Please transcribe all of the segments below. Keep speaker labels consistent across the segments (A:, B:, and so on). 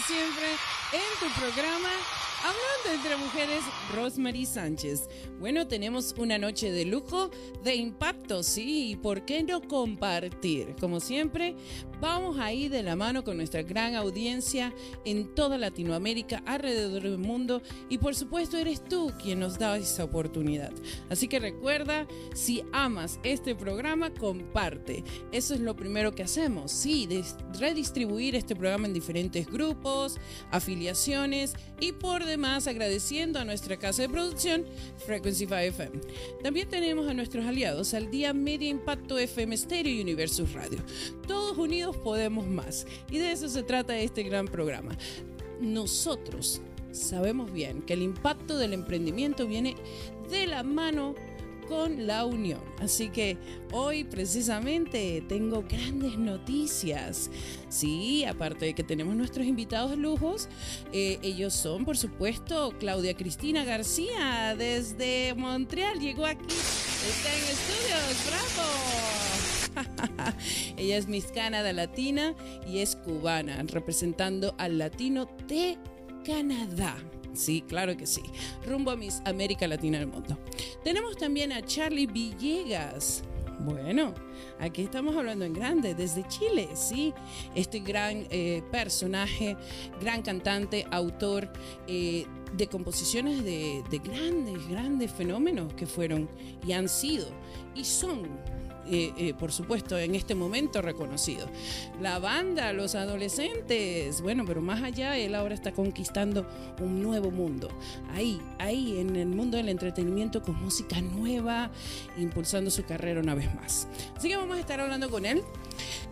A: Siempre en tu programa Hablando entre mujeres, Rosemary Sánchez. Bueno, tenemos una noche de lujo, de impacto, sí, ¿por qué no compartir? Como siempre, vamos ahí de la mano con nuestra gran audiencia en toda Latinoamérica, alrededor del mundo, y por supuesto eres tú quien nos da esa oportunidad. Así que recuerda, si amas este programa, comparte. Eso es lo primero que hacemos, sí, redistribuir este programa en diferentes grupos, y por demás agradeciendo a nuestra casa de producción Frequency 5 FM. También tenemos a nuestros aliados al día Media Impacto FM Stereo y Universus Radio. Todos unidos podemos más y de eso se trata este gran programa. Nosotros sabemos bien que el impacto del emprendimiento viene de la mano con la unión. Así que hoy precisamente tengo grandes noticias. Sí, aparte de que tenemos nuestros invitados lujos, eh, ellos son, por supuesto, Claudia Cristina García desde Montreal. Llegó aquí, está en estudios, bravo. Ella es Miss Canadá Latina y es cubana, representando al latino de Canadá. Sí, claro que sí. Rumbo a Miss América Latina del Mundo. Tenemos también a Charlie Villegas. Bueno, aquí estamos hablando en grande, desde Chile, ¿sí? Este gran eh, personaje, gran cantante, autor eh, de composiciones de grandes, grandes fenómenos que fueron y han sido y son eh, eh, por supuesto, en este momento reconocido. La banda, los adolescentes, bueno, pero más allá, él ahora está conquistando un nuevo mundo. Ahí, ahí, en el mundo del entretenimiento con música nueva, impulsando su carrera una vez más. Así que vamos a estar hablando con él.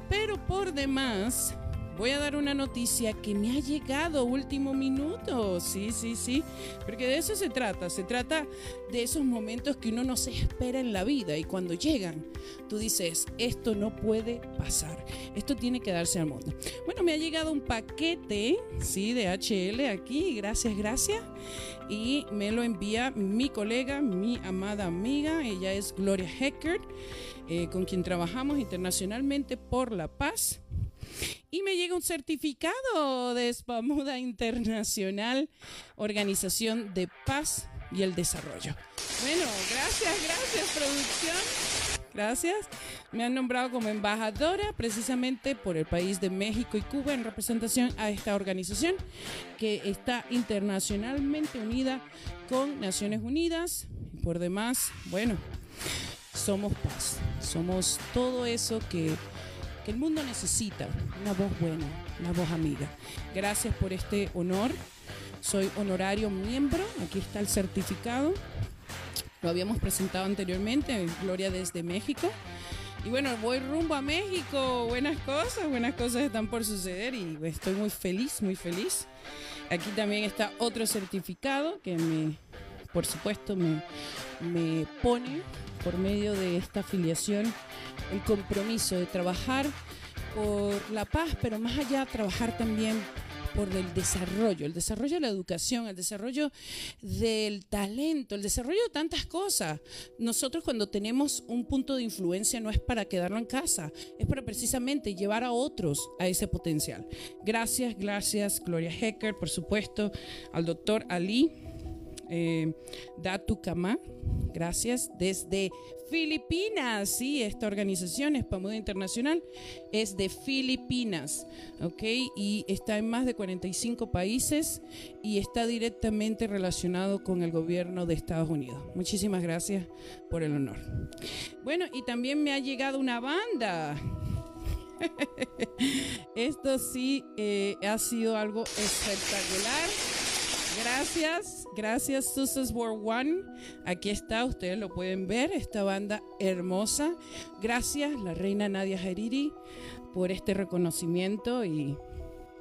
A: Pero por demás, voy a dar una noticia que me ha llegado último minuto. Sí, sí, sí. Porque de eso se trata. Se trata de esos momentos que uno no se espera en la vida y cuando llegan, tú dices, esto no puede pasar. Esto tiene que darse al mundo. Bueno, me ha llegado un paquete, sí, de HL aquí. Gracias, gracias. Y me lo envía mi colega, mi amada amiga. Ella es Gloria Heckert, eh, con quien trabajamos internacionalmente por la paz y me llega un certificado de Spamuda Internacional, Organización de Paz y el Desarrollo. Bueno, gracias, gracias producción. Gracias. Me han nombrado como embajadora precisamente por el país de México y Cuba en representación a esta organización que está internacionalmente unida con Naciones Unidas. Y por demás, bueno, somos paz. Somos todo eso que que el mundo necesita una voz buena, una voz amiga. Gracias por este honor. Soy honorario miembro, aquí está el certificado. Lo habíamos presentado anteriormente, Gloria desde México. Y bueno, voy rumbo a México. Buenas cosas, buenas cosas están por suceder y estoy muy feliz, muy feliz. Aquí también está otro certificado que me, por supuesto, me, me pone por medio de esta afiliación el compromiso de trabajar por la paz, pero más allá trabajar también por el desarrollo, el desarrollo de la educación, el desarrollo del talento, el desarrollo de tantas cosas. Nosotros cuando tenemos un punto de influencia no es para quedarlo en casa, es para precisamente llevar a otros a ese potencial. Gracias, gracias Gloria Hecker, por supuesto, al doctor Ali eh, Datu Kama, gracias, desde Filipinas, sí, esta organización Espamuda Internacional es de Filipinas, ¿ok? Y está en más de 45 países y está directamente relacionado con el gobierno de Estados Unidos. Muchísimas gracias por el honor. Bueno, y también me ha llegado una banda. Esto sí eh, ha sido algo espectacular. Gracias, gracias Susus World One. Aquí está, ustedes lo pueden ver, esta banda hermosa. Gracias, la reina Nadia Hariri, por este reconocimiento y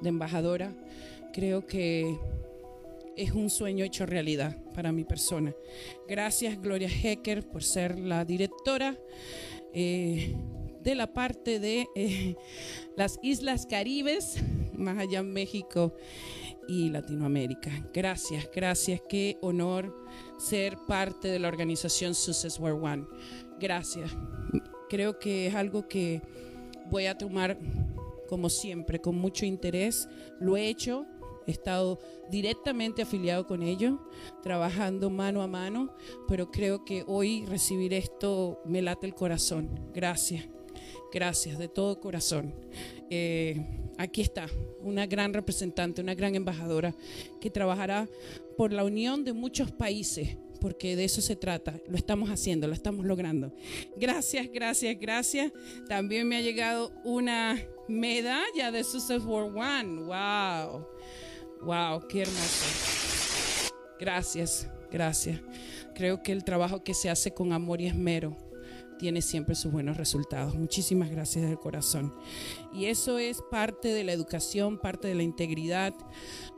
A: de embajadora. Creo que es un sueño hecho realidad para mi persona. Gracias Gloria Hecker por ser la directora. Eh, de la parte de eh, las Islas Caribes, más allá en México y Latinoamérica. Gracias, gracias. Qué honor ser parte de la organización Success War One. Gracias. Creo que es algo que voy a tomar como siempre, con mucho interés. Lo he hecho, he estado directamente afiliado con ellos, trabajando mano a mano, pero creo que hoy recibir esto me late el corazón. Gracias, gracias de todo corazón. Eh, aquí está, una gran representante, una gran embajadora que trabajará por la unión de muchos países, porque de eso se trata. Lo estamos haciendo, lo estamos logrando. Gracias, gracias, gracias. También me ha llegado una medalla de Success World One. Wow, wow, qué hermoso. Gracias, gracias. Creo que el trabajo que se hace con amor y esmero tiene siempre sus buenos resultados. Muchísimas gracias del corazón. Y eso es parte de la educación, parte de la integridad.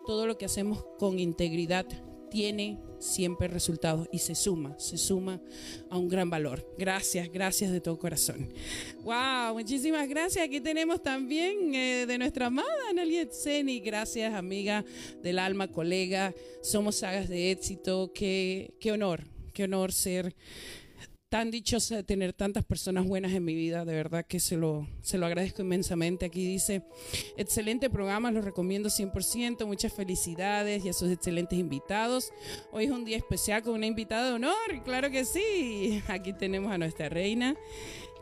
A: Todo lo que hacemos con integridad tiene siempre resultados y se suma, se suma a un gran valor. Gracias, gracias de todo corazón. Wow, muchísimas gracias. Aquí tenemos también eh, de nuestra amada Analiet Seni. Gracias, amiga del alma, colega. Somos sagas de éxito. Qué, qué honor, qué honor ser tan dichosa de tener tantas personas buenas en mi vida, de verdad que se lo, se lo agradezco inmensamente. Aquí dice, excelente programa, lo recomiendo 100%, muchas felicidades y a sus excelentes invitados. Hoy es un día especial con una invitada de honor, claro que sí. Aquí tenemos a nuestra reina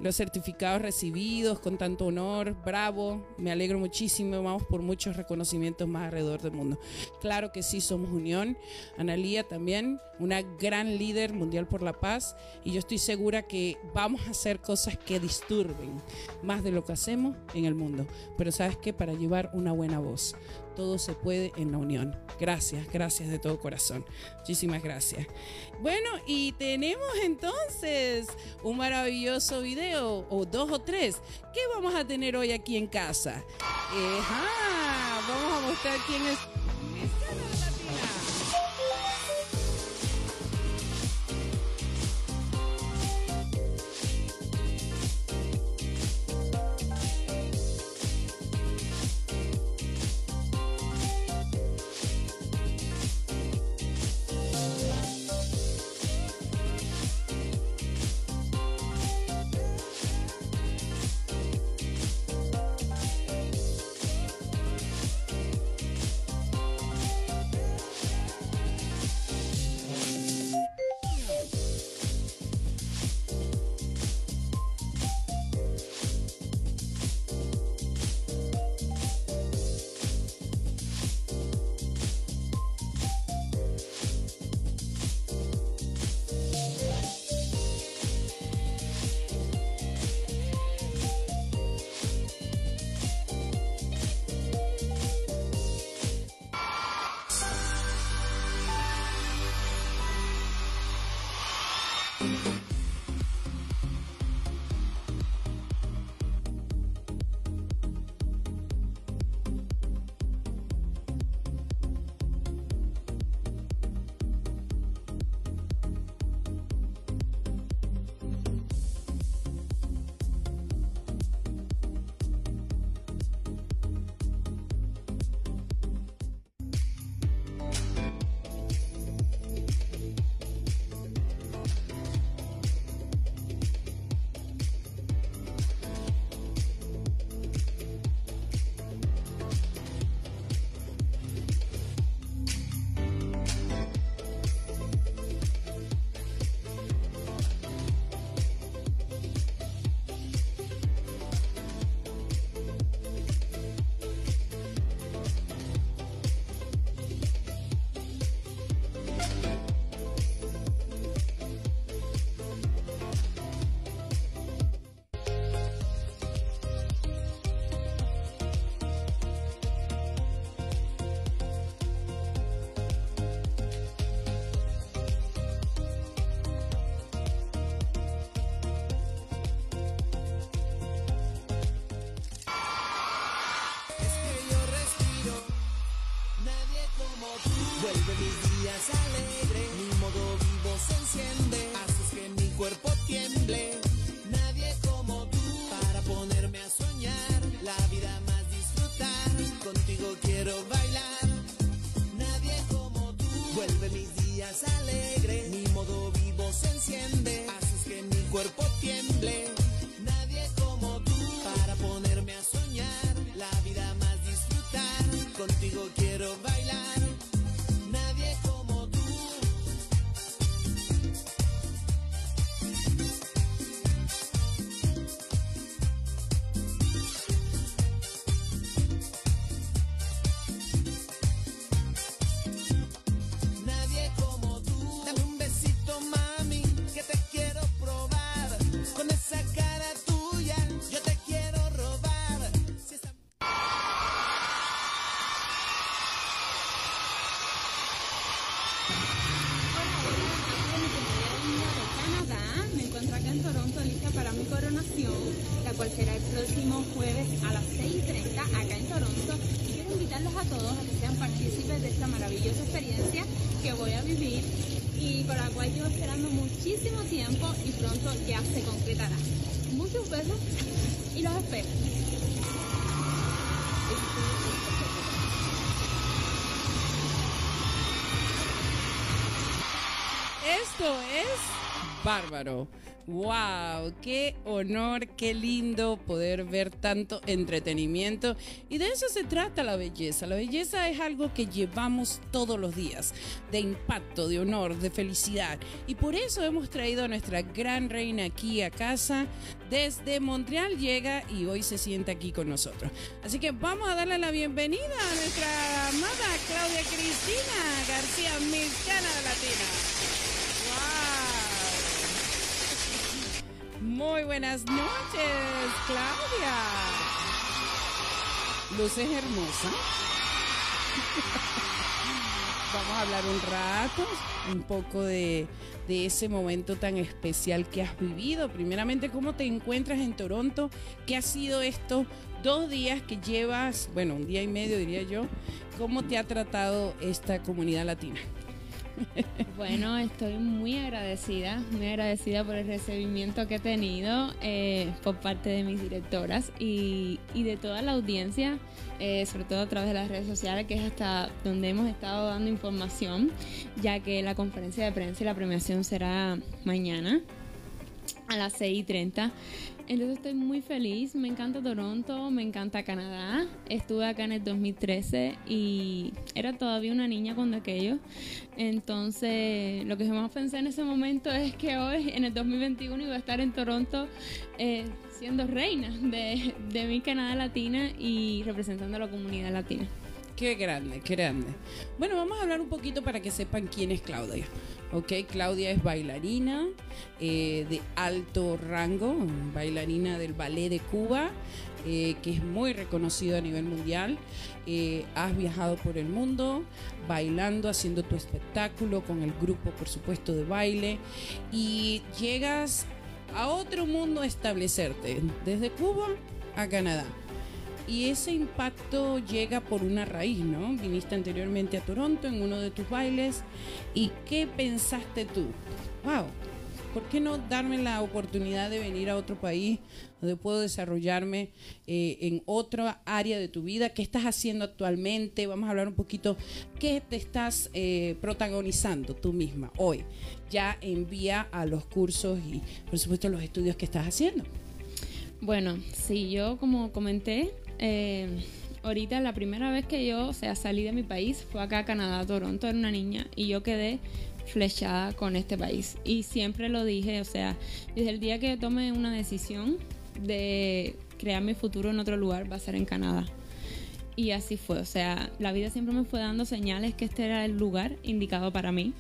A: los certificados recibidos con tanto honor, bravo, me alegro muchísimo, vamos por muchos reconocimientos más alrededor del mundo. Claro que sí, somos unión. Analía también, una gran líder mundial por la paz y yo estoy segura que vamos a hacer cosas que disturben más de lo que hacemos en el mundo. Pero sabes qué, para llevar una buena voz todo se puede en la unión. Gracias, gracias de todo corazón. Muchísimas gracias. Bueno, y tenemos entonces un maravilloso video, o dos o tres. ¿Qué vamos a tener hoy aquí en casa? vamos a mostrar quién es modo vivo se enciende, haces que mi cuerpo tiemble. Bárbaro. ¡Wow! ¡Qué honor! ¡Qué lindo poder ver tanto entretenimiento! Y de eso se trata la belleza. La belleza es algo que llevamos todos los días, de impacto, de honor, de felicidad. Y por eso hemos traído a nuestra gran reina aquí a casa. Desde Montreal llega y hoy se sienta aquí con nosotros. Así que vamos a darle la bienvenida a nuestra amada Claudia Cristina García de Latina. Muy buenas noches, Claudia. Luces hermosa. Vamos a hablar un rato, un poco de, de, ese momento tan especial que has vivido. Primeramente, ¿cómo te encuentras en Toronto? ¿Qué ha sido estos dos días que llevas? Bueno, un día y medio diría yo. ¿Cómo te ha tratado esta comunidad latina?
B: Bueno, estoy muy agradecida, muy agradecida por el recibimiento que he tenido eh, por parte de mis directoras y, de toda la audiencia, eh, sobre todo a través de las redes sociales, que es hasta donde hemos estado dando información, ya que la conferencia de prensa y la premiación será mañana a las 6 y 30. Entonces estoy muy feliz, me encanta Toronto, me encanta Canadá. Estuve acá en el 2013 y era todavía una niña cuando aquello. Entonces lo que más pensé en ese momento es que hoy, en el 2021, iba a estar en Toronto eh, siendo reina de, de mi Canadá Latina y representando a la comunidad latina.
A: Qué grande, qué grande. Bueno, vamos a hablar un poquito para que sepan quién es Claudia. Ok, Claudia es bailarina eh, de alto rango, bailarina del Ballet de Cuba, eh, que es muy reconocido a nivel mundial. Eh, has viajado por el mundo bailando, haciendo tu espectáculo con el grupo, por supuesto, de baile y llegas a otro mundo a establecerte, desde Cuba a Canadá. Y ese impacto llega por una raíz, ¿no? Viniste anteriormente a Toronto en uno de tus bailes. ¿Y qué pensaste tú? ¡Wow! ¿Por qué no darme la oportunidad de venir a otro país donde puedo desarrollarme eh, en otra área de tu vida? ¿Qué estás haciendo actualmente? Vamos a hablar un poquito. ¿Qué te estás eh, protagonizando tú misma hoy? Ya envía a los cursos y, por supuesto, los estudios que estás haciendo.
B: Bueno, sí, yo como comenté, eh, ahorita la primera vez que yo, sea, salí de mi país fue acá a Canadá, Toronto, era una niña y yo quedé flechada con este país. Y siempre lo dije, o sea, desde el día que tome una decisión de crear mi futuro en otro lugar va a ser en Canadá. Y así fue, o sea, la vida siempre me fue dando señales que este era el lugar indicado para mí.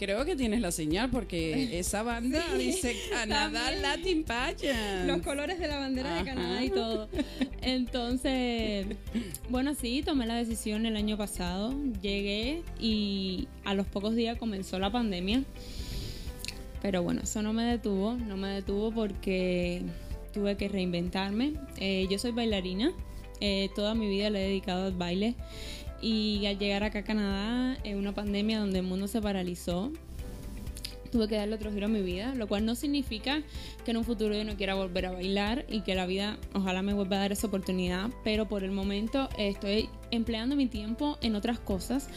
A: Creo que tienes la señal porque esa banda dice Canadá Latin Pageant.
B: Los colores de la bandera de Canadá y todo. Entonces, bueno, sí, tomé la decisión el año pasado. Llegué y a los pocos días comenzó la pandemia. Pero bueno, eso no me detuvo. No me detuvo porque tuve que reinventarme. Eh, yo soy bailarina. Eh, toda mi vida le he dedicado al baile. Y al llegar acá a Canadá, en una pandemia donde el mundo se paralizó, tuve que darle otro giro a mi vida, lo cual no significa que en un futuro yo no quiera volver a bailar y que la vida ojalá me vuelva a dar esa oportunidad, pero por el momento estoy empleando mi tiempo en otras cosas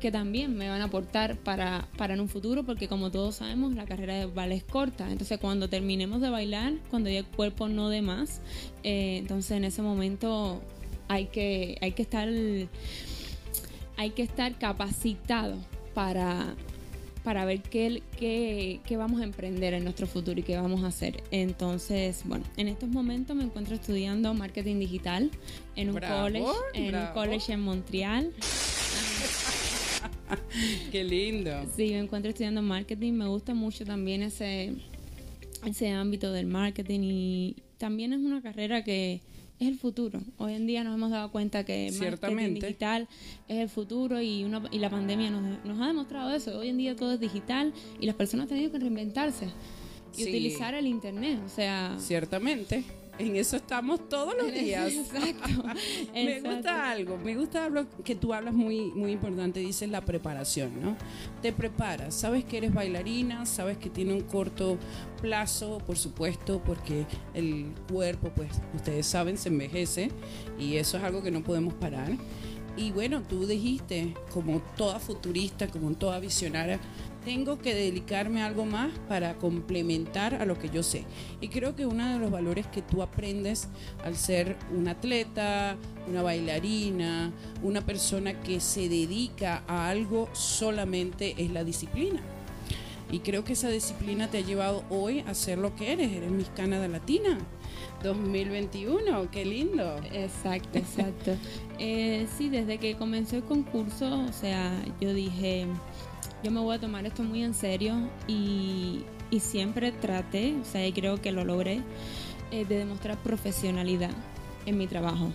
B: que también me van a aportar para, para en un futuro, porque como todos sabemos, la carrera de ballet es corta. Entonces, cuando terminemos de bailar, cuando ya el cuerpo no dé más, eh, entonces en ese momento hay que, hay que estar hay que estar capacitado para, para ver qué, qué, qué, vamos a emprender en nuestro futuro y qué vamos a hacer. Entonces, bueno, en estos momentos me encuentro estudiando marketing digital en un college, en un college en Montreal.
A: qué lindo.
B: Sí, me encuentro estudiando marketing. Me gusta mucho también ese, ese ámbito del marketing y también es una carrera que es el futuro. Hoy en día nos hemos dado cuenta que marketing digital es el futuro y, y la pandemia nos, ha demostrado eso. Hoy en día todo es digital y las personas han tenido que reinventarse y utilizar el internet. O sea,
A: ciertamente. En eso estamos todos los días.
B: Exacto.
A: me gusta algo, me gusta algo que tú hablas muy, muy importante, dices la preparación, ¿no? Te preparas, sabes que eres bailarina, sabes que tiene un corto plazo, por supuesto, porque el cuerpo, pues ustedes saben, se envejece y eso es algo que no podemos parar. Y bueno, tú dijiste, como toda futurista, como toda visionaria, tengo que dedicarme a algo más para complementar a lo que yo sé. Y creo que uno de los valores que tú aprendes al ser un atleta, una bailarina, una persona que se dedica a algo solamente es la disciplina. Y creo que esa disciplina te ha llevado hoy a ser lo que eres, eres Miss Canadá Latina. 2021, qué lindo.
B: Exacto, exacto. eh, sí, desde que comenzó el concurso, o sea, yo dije, yo me voy a tomar esto muy en serio y, siempre traté, o sea, y creo que lo logré, eh, de demostrar profesionalidad en mi trabajo.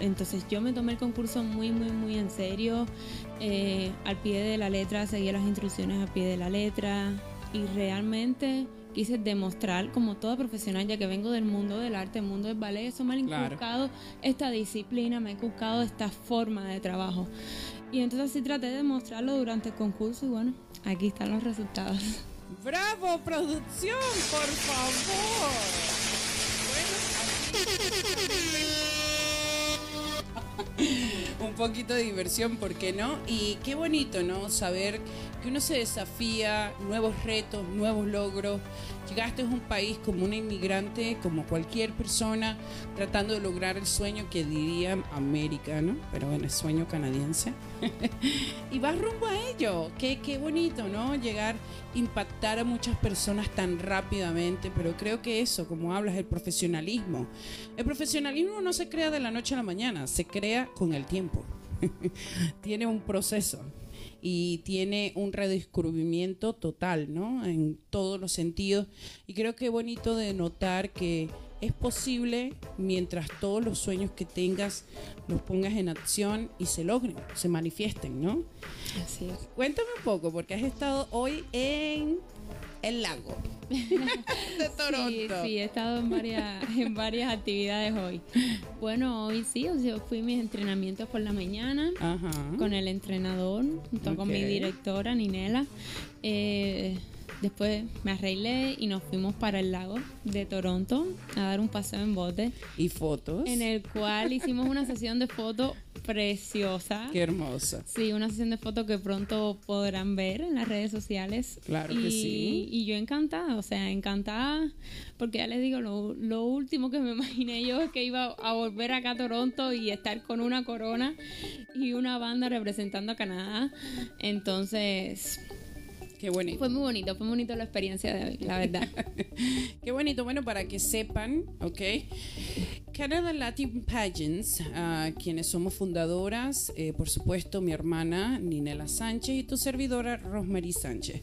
B: entonces yo me tomé el concurso muy, muy, muy en serio, eh, al pie de la letra, seguía las instrucciones al pie de la letra y realmente quise demostrar como toda profesional, ya que vengo del mundo del arte, del mundo del ballet, eso me ha inculcado esta disciplina, me ha inculcado esta forma de trabajo. Y entonces sí traté de mostrarlo durante el concurso y bueno, aquí están los resultados.
A: ¡Bravo, producción! ¡Por favor! Un poquito de diversión, ¿por qué no? Y qué bonito, ¿no? Saber que uno se desafía, nuevos retos, nuevos logros. Llegaste a un país como una inmigrante, como cualquier persona, tratando de lograr el sueño que diría América, ¿no? Pero bueno, el sueño canadiense. y vas rumbo a ello. Qué, qué bonito, ¿no? Llegar, impactar a muchas personas tan rápidamente. Pero creo que eso, como hablas, el profesionalismo. El profesionalismo no se crea de la noche a la mañana, se crea con el tiempo. Tiene un proceso. Y tiene un redescubrimiento total, ¿no? En todos los sentidos. Y creo que es bonito de notar que es posible mientras todos los sueños que tengas los pongas en acción y se logren, se manifiesten, ¿no?
B: Así es.
A: Cuéntame un poco, porque has estado hoy en el lago de Toronto.
B: Sí, sí, he estado en varias, en varias actividades hoy. Bueno, hoy sí, o sea, fui mis entrenamientos por la mañana
A: Ajá.
B: con el entrenador, junto con mi directora, Ninela. Eh, después me arreglé y nos fuimos para el lago de Toronto a dar un paseo en bote,
A: Y fotos.
B: en el cual hicimos una sesión de fotos preciosa.
A: Qué hermosa.
B: Sí, una sesión de fotos que pronto podrán ver en las redes sociales.
A: Claro
B: y,
A: que sí.
B: Y yo encantada, o sea, encantada, porque ya les digo, lo, lo último que me imaginé yo es que iba a volver acá a Toronto y estar con una corona y una banda representando a Canadá. Entonces,
A: Qué bonito.
B: fue muy bonito, fue muy bonito la experiencia de hoy, la verdad.
A: Qué bonito. Bueno, para que sepan, ¿ok? Canada Latin Pageants, ah, quienes somos fundadoras, eh, por supuesto, mi hermana Ninela Sánchez y tu servidora Rosemary Sánchez.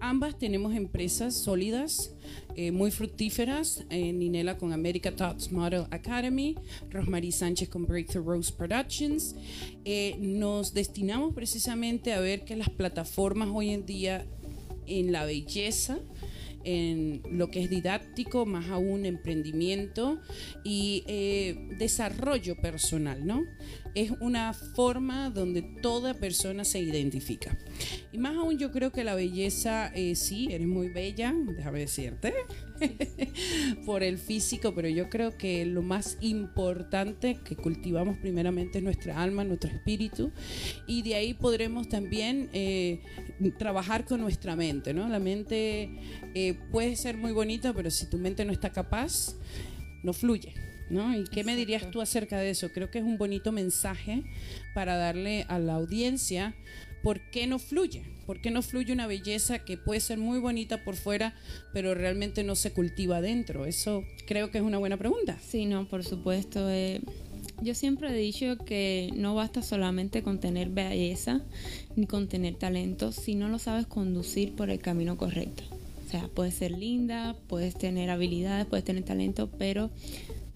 A: Ambas tenemos empresas sólidas, eh, muy fructíferas. eh, Ninela con America Tots Model Academy, Rosemary Sánchez con Breakthrough Rose Productions. Nos destinamos precisamente a ver que las plataformas hoy en día en la belleza, en lo que es didáctico, más aún emprendimiento y eh, desarrollo personal, ¿no? Es una forma donde toda persona se identifica. Y más aún yo creo que la belleza, eh, sí, eres muy bella, déjame decirte, por el físico, pero yo creo que lo más importante que cultivamos primeramente es nuestra alma, nuestro espíritu, y de ahí podremos también eh, trabajar con nuestra mente, ¿no? La mente eh, puede ser muy bonita, pero si tu mente no está capaz, no fluye. ¿No? ¿Y qué me dirías tú acerca de eso? Creo que es un bonito mensaje para darle a la audiencia por qué no fluye, por qué no fluye una belleza que puede ser muy bonita por fuera, pero realmente no se cultiva adentro. Eso creo que es una buena pregunta.
B: Sí, no, por supuesto. eh, yo siempre he dicho que no basta solamente con tener belleza ni con tener talento si no lo sabes conducir por el camino correcto. O sea, puedes ser linda, puedes tener habilidades, puedes tener talento, pero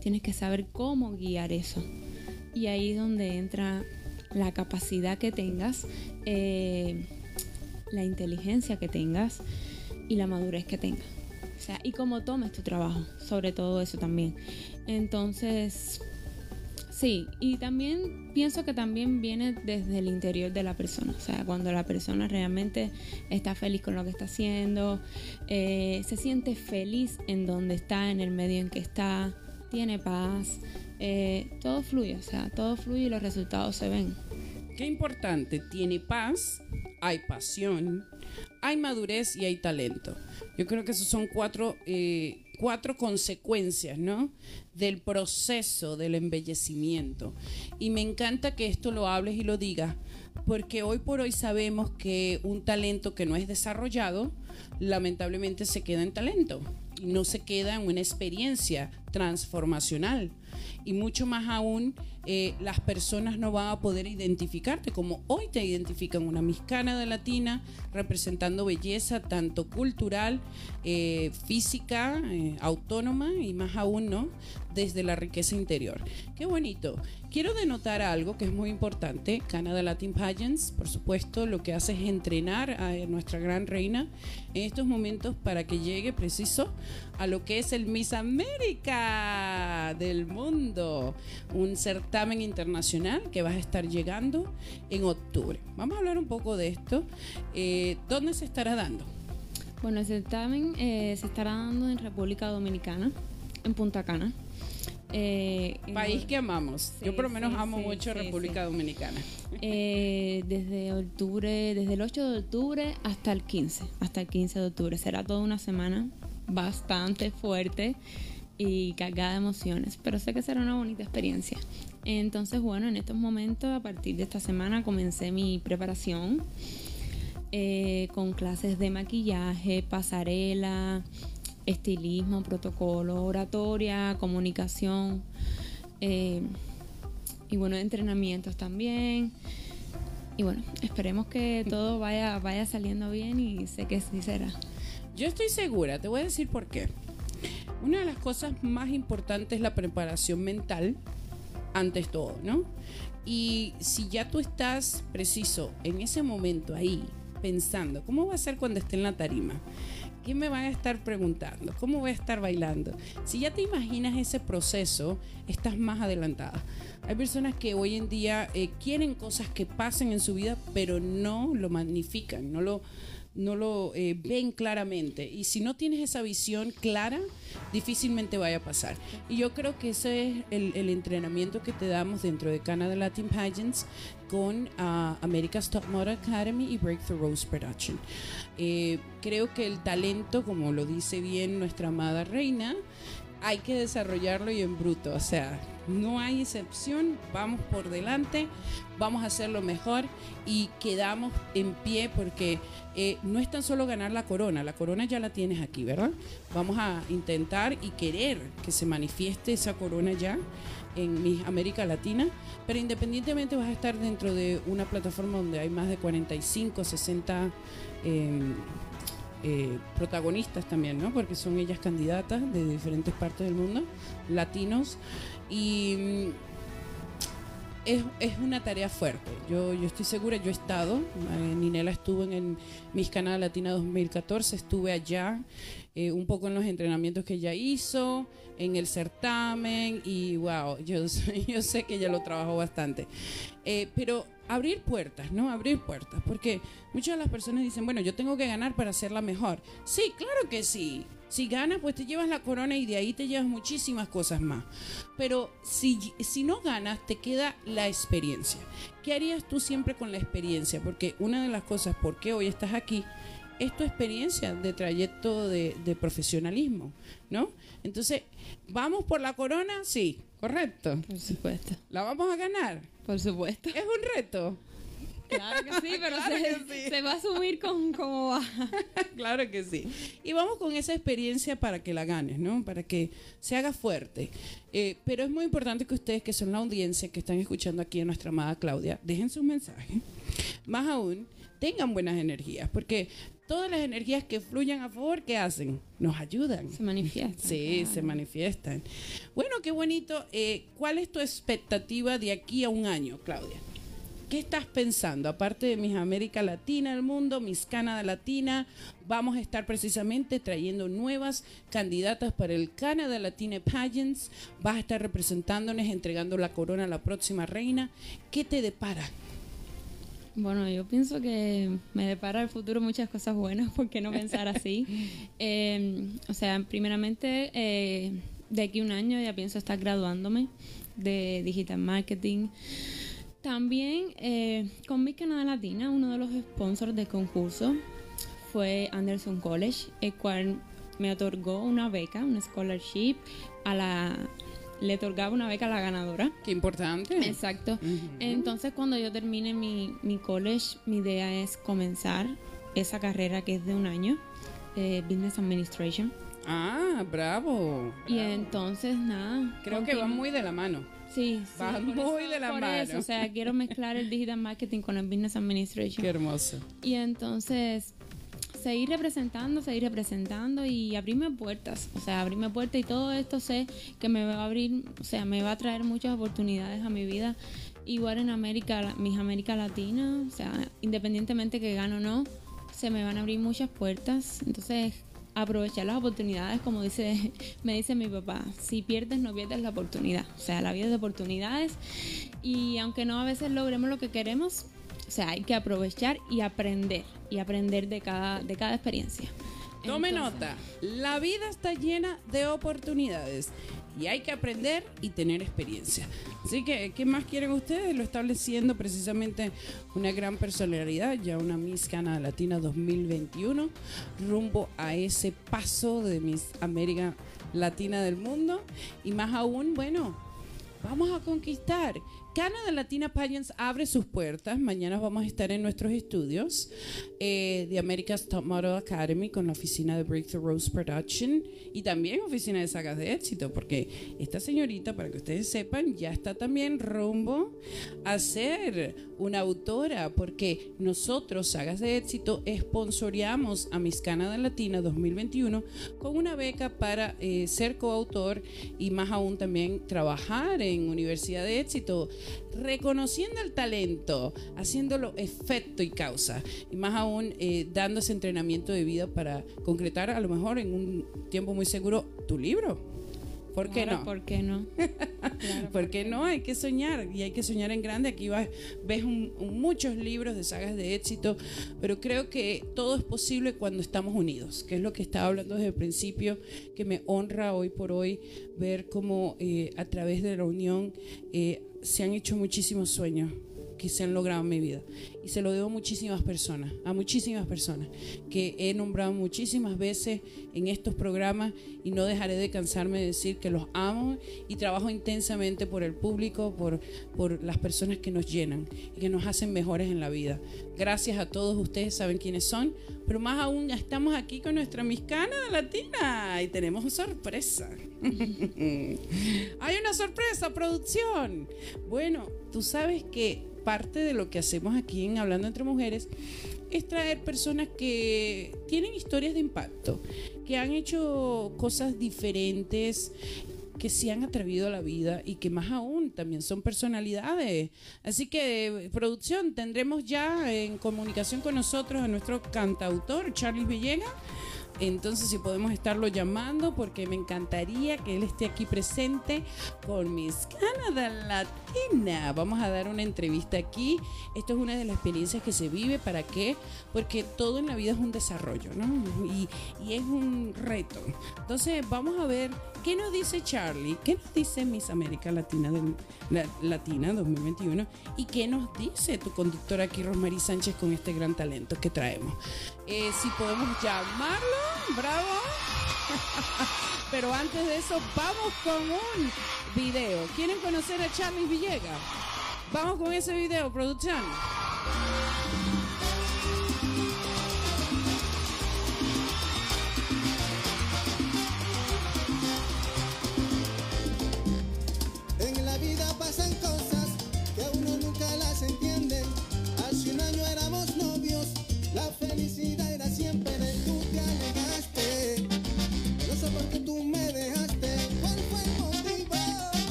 B: tienes que saber cómo guiar eso. Y ahí es donde entra la capacidad que tengas, eh, la inteligencia que tengas y la madurez que tengas. O sea, y cómo tomes tu trabajo, sobre todo eso también. Entonces, sí, y también pienso que también viene desde el interior de la persona. O sea, cuando la persona realmente está feliz con lo que está haciendo, eh, se siente feliz en donde está, en el medio en que está, tiene paz, eh, todo fluye, o sea, todo fluye y los resultados se ven.
A: Qué importante, tiene paz, hay pasión, hay madurez y hay talento. Yo creo que esos son cuatro, eh, cuatro consecuencias, ¿no? Del proceso del embellecimiento. Y me encanta que esto lo hables y lo digas, porque hoy por hoy sabemos que un talento que no es desarrollado, lamentablemente se queda en talento y no se queda en una experiencia transformacional. Y mucho más aún, eh, las personas no van a poder identificarte como hoy te identifican una mexicana de latina representando belleza tanto cultural, eh, física, eh, autónoma y más aún, ¿no? Desde la riqueza interior. Qué bonito. Quiero denotar algo que es muy importante. Canada Latin Pageants, por supuesto, lo que hace es entrenar a nuestra gran reina en estos momentos para que llegue preciso a lo que es el Miss América del mundo, un certamen internacional que va a estar llegando en octubre. Vamos a hablar un poco de esto. Eh, ¿Dónde se estará dando?
B: Bueno, el certamen eh, se estará dando en República Dominicana, en Punta Cana. Eh,
A: País que amamos.
B: Sí,
A: Yo por lo menos
B: sí,
A: amo
B: sí,
A: mucho República. Dominicana.
B: Eh, desde octubre, desde el 8 de octubre hasta el 15, hasta el 15 de octubre. Será toda una semana bastante fuerte y cargada de emociones, pero sé que será una bonita experiencia. Entonces, bueno, en estos momentos, a partir de esta semana, comencé mi preparación eh, con clases de maquillaje, pasarela, estilismo, protocolo, oratoria, comunicación. eh, y bueno, entrenamientos también. y bueno, esperemos que todo vaya, vaya saliendo bien y sé que sí será.
A: Yo estoy segura, te voy a decir por qué. Una de las cosas más importantes es la preparación mental, antes todo, ¿no? Y si ya tú estás preciso en ese momento ahí, pensando, ¿cómo va a ser cuando esté en la tarima? ¿Qué me van a estar preguntando? ¿Cómo voy a estar bailando? Si ya te imaginas ese proceso, estás más adelantada. Hay personas que hoy en día eh, quieren cosas que pasen en su vida, pero no lo magnifican, no lo, no lo eh, ven claramente. Y si no tienes esa visión clara, difícilmente vaya a pasar. Y yo creo que ese es el, el entrenamiento que te damos dentro de Canada Latin Pageants con uh, America's Top Model Academy y Breakthrough Rose Production. Eh, creo que el talento, como lo dice bien nuestra amada reina, hay que desarrollarlo y en bruto, o sea, no hay excepción, vamos por delante, vamos a hacerlo mejor y quedamos en pie porque eh, no es tan solo ganar la corona, la corona ya la tienes aquí, ¿verdad? Vamos a intentar y querer que se manifieste esa corona ya en mi América Latina, pero independientemente vas a estar dentro de una plataforma donde hay más de 45, 60 eh, eh, protagonistas también, ¿no? Porque son ellas candidatas de diferentes partes del mundo, latinos, y mm, es, es, una tarea fuerte. Yo, yo estoy segura, yo he estado, eh, Ninela estuvo en el Miss Canadá Latina 2014, estuve allá eh, un poco en los entrenamientos que ella hizo, en el certamen, y wow, yo, yo sé que ella lo trabajó bastante. Pero abrir puertas, ¿no? Abrir puertas, porque muchas de las personas dicen, bueno, yo tengo que ganar para hacerla mejor. Sí, claro que sí. Si ganas, pues te llevas la corona y de ahí te llevas muchísimas cosas más. Pero si, si no ganas, te queda la experiencia. ¿Qué harías tú siempre con la experiencia? Porque una de las cosas por qué hoy estás aquí es tu experiencia de trayecto de, de profesionalismo, ¿no? Entonces, ¿vamos por la corona? Sí, correcto.
B: Por supuesto.
A: ¿La vamos a ganar?
B: Por supuesto.
A: ¿Es un reto?
B: Claro que sí, pero claro se, sí. se, va a asumir con cómo va.
A: claro que sí. Y vamos con esa experiencia para que la ganes, ¿no? Para que se haga fuerte. Eh, pero es muy importante que ustedes, que son la audiencia que están escuchando aquí a nuestra amada Claudia, dejen su mensaje. Más aún, tengan buenas energías, porque todas las energías que fluyan a favor, ¿qué hacen? Nos ayudan.
B: Se manifiestan.
A: Sí, claro. se manifiestan. Bueno, qué bonito. Eh, ¿Cuál es tu expectativa de aquí a un año, Claudia? ¿Qué estás pensando? Aparte de Miss América Latina del mundo, Miss Canadá Latina, vamos a estar precisamente trayendo nuevas candidatas para el Canadá Latina Pageants. Vas a estar representándonos, entregando la corona a la próxima reina. ¿Qué te depara?
B: Bueno, yo pienso que me depara el futuro muchas cosas buenas, ¿por qué no pensar así? eh, o sea, primeramente, eh, de aquí a un año ya pienso estar graduándome de Digital Marketing. También eh, con mi Canadá Latina, uno de los sponsors del concurso fue Anderson College, el cual me otorgó una beca, una scholarship a la le otorgaba una beca a la ganadora.
A: Qué importante.
B: Exacto. Uh -huh. Entonces, cuando yo termine mi, mi, college, mi idea es comenzar esa carrera que es de un año, eh, Business Administration.
A: Ah, bravo, bravo.
B: Y entonces, nada.
A: Creo que va muy de la mano.
B: Sí, sí
A: va muy
B: eso,
A: de la
B: por
A: mano.
B: Eso, o sea, quiero mezclar el digital marketing con el business administration.
A: Qué hermoso.
B: Y entonces seguir representando, seguir representando y abrirme puertas, o sea, abrirme puertas y todo esto sé que me va a abrir, o sea, me va a traer muchas oportunidades a mi vida. Igual en América, mis América Latina, o sea, independientemente que gane o no, se me van a abrir muchas puertas. Entonces, aprovechar las oportunidades, como dice, me dice mi papá, si pierdes no pierdes la oportunidad. O sea, la vida es de oportunidades y aunque no a veces logremos lo que queremos, o sea, hay que aprovechar y aprender y aprender de cada, de cada experiencia.
A: Tome Entonces, nota, la vida está llena de oportunidades y hay que aprender y tener experiencia. Así que, ¿qué más quieren ustedes? Lo estableciendo precisamente una gran personalidad, ya una Miss Canadá Latina 2021, rumbo a ese paso de Miss América Latina del mundo. Y más aún, bueno, vamos a conquistar Canada Latina Pageants abre sus puertas. Mañana vamos a estar en nuestros estudios eh, de America's Top Model Academy con la oficina de Breakthrough Rose Production y también oficina de sagas de éxito, porque esta señorita, para que ustedes sepan, ya está también rumbo a ser una autora, porque nosotros, Sagas de Éxito, esponsoreamos a Miss Canada Latina 2021 con una beca para eh, ser coautor y más aún también trabajar en Universidad de Éxito reconociendo el talento, haciéndolo efecto y causa, y más aún eh, dando ese entrenamiento de vida para concretar a lo mejor en un tiempo muy seguro tu libro. ¿Por qué no?
B: ¿Por qué no?
A: ¿Por qué no? Hay que soñar y hay que soñar en grande. Aquí ves muchos libros de sagas de éxito, pero creo que todo es posible cuando estamos unidos, que es lo que estaba hablando desde el principio, que me honra hoy por hoy ver cómo eh, a través de la unión eh, se han hecho muchísimos sueños que se han logrado en mi vida. Y se lo debo a muchísimas personas, a muchísimas personas que he nombrado muchísimas veces en estos programas y no dejaré de cansarme de decir que los amo y trabajo intensamente por el público, por, por las personas que nos llenan y que nos hacen mejores en la vida. Gracias a todos ustedes, saben quiénes son, pero más aún estamos aquí con nuestra miscana latina y tenemos sorpresa. Hay una sorpresa, producción. Bueno, tú sabes que parte de lo que hacemos aquí en Hablando entre Mujeres es traer personas que tienen historias de impacto, que han hecho cosas diferentes, que se han atrevido a la vida y que más aún también son personalidades. Así que, producción, tendremos ya en comunicación con nosotros a nuestro cantautor, Charlie Villegas entonces, si podemos estarlo llamando, porque me encantaría que él esté aquí presente con Miss Canada Latina. Vamos a dar una entrevista aquí. Esto es una de las experiencias que se vive. ¿Para qué? Porque todo en la vida es un desarrollo, ¿no? Y, es un reto. Entonces, vamos a ver qué nos dice Charlie, qué nos dice Miss América Latina, Latina 2021 y qué nos dice tu conductora aquí, Rosmarie Sánchez, con este gran talento que traemos. Eh, si podemos llamarlo, bravo. Pero antes de eso, vamos con un video. ¿Quieren conocer a Charlie Villegas? Vamos con ese video, producción.